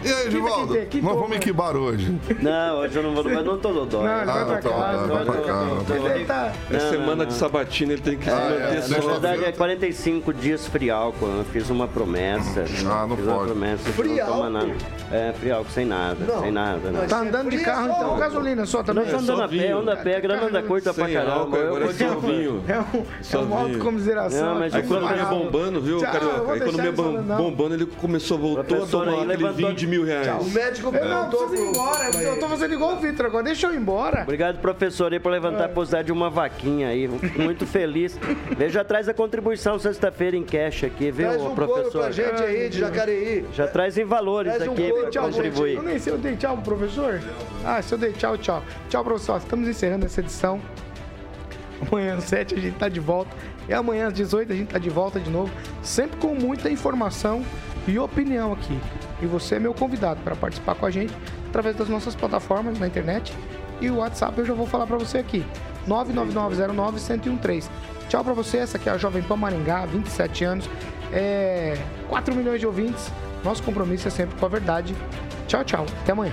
E aí, Givaldo? Nós vamos em né? que bar hoje? Não, hoje eu não vou, mas não tô dodói. Não, ele Ah, vai pra tá, casa. vai pra aí tá... É Não, semana não, de sabatina, ele tem que se Ah, manter é, Na só. eu verdade, é 45 dias free álcool. Eu fiz uma promessa. Ah, não fiz uma pode. promessa. Free álcool? É, free álcool sem nada. Não. Sem nada, né? Tá se é andando de carro, é só então. Gasolina só também. Nós andando a pé, anda a pé, a grana anda curta pra caramba. agora é só te- vinho. É um, é uma autocomiseração. Não, mas A economia bombando, viu, Carioca? A economia bombando, ele começou, voltou a tomar aquele vinho de mil reais. O médico Eu não preciso ir embora. Eu tô fazendo igual o Vitor agora. Deixa eu ir embora. Obrigado, professor, aí, por levantar a possibilidade de uma vaquinha aí. Muito feliz. Veja atrás a contribuição sexta-feira em cash aqui, viu, Traz um professor? pra gente aí de Jacareí. Já traz em valores Traz um aqui couro pra gente. contribuir. Eu nem sei, eu dei tchau pro professor? Ah, se eu dei tchau, tchau. Tchau, professor. Estamos encerrando essa edição. Amanhã às 7 a gente tá de volta. E amanhã às 18 a gente tá de volta de novo. Sempre com muita informação e opinião aqui. E você é meu convidado para participar com a gente através das nossas plataformas na internet. E o WhatsApp eu já vou falar para você aqui. 99909-1013. Tchau para você. Essa aqui é a Jovem Pan Maringá, 27 anos. É 4 milhões de ouvintes. Nosso compromisso é sempre com a verdade. Tchau, tchau. Até amanhã.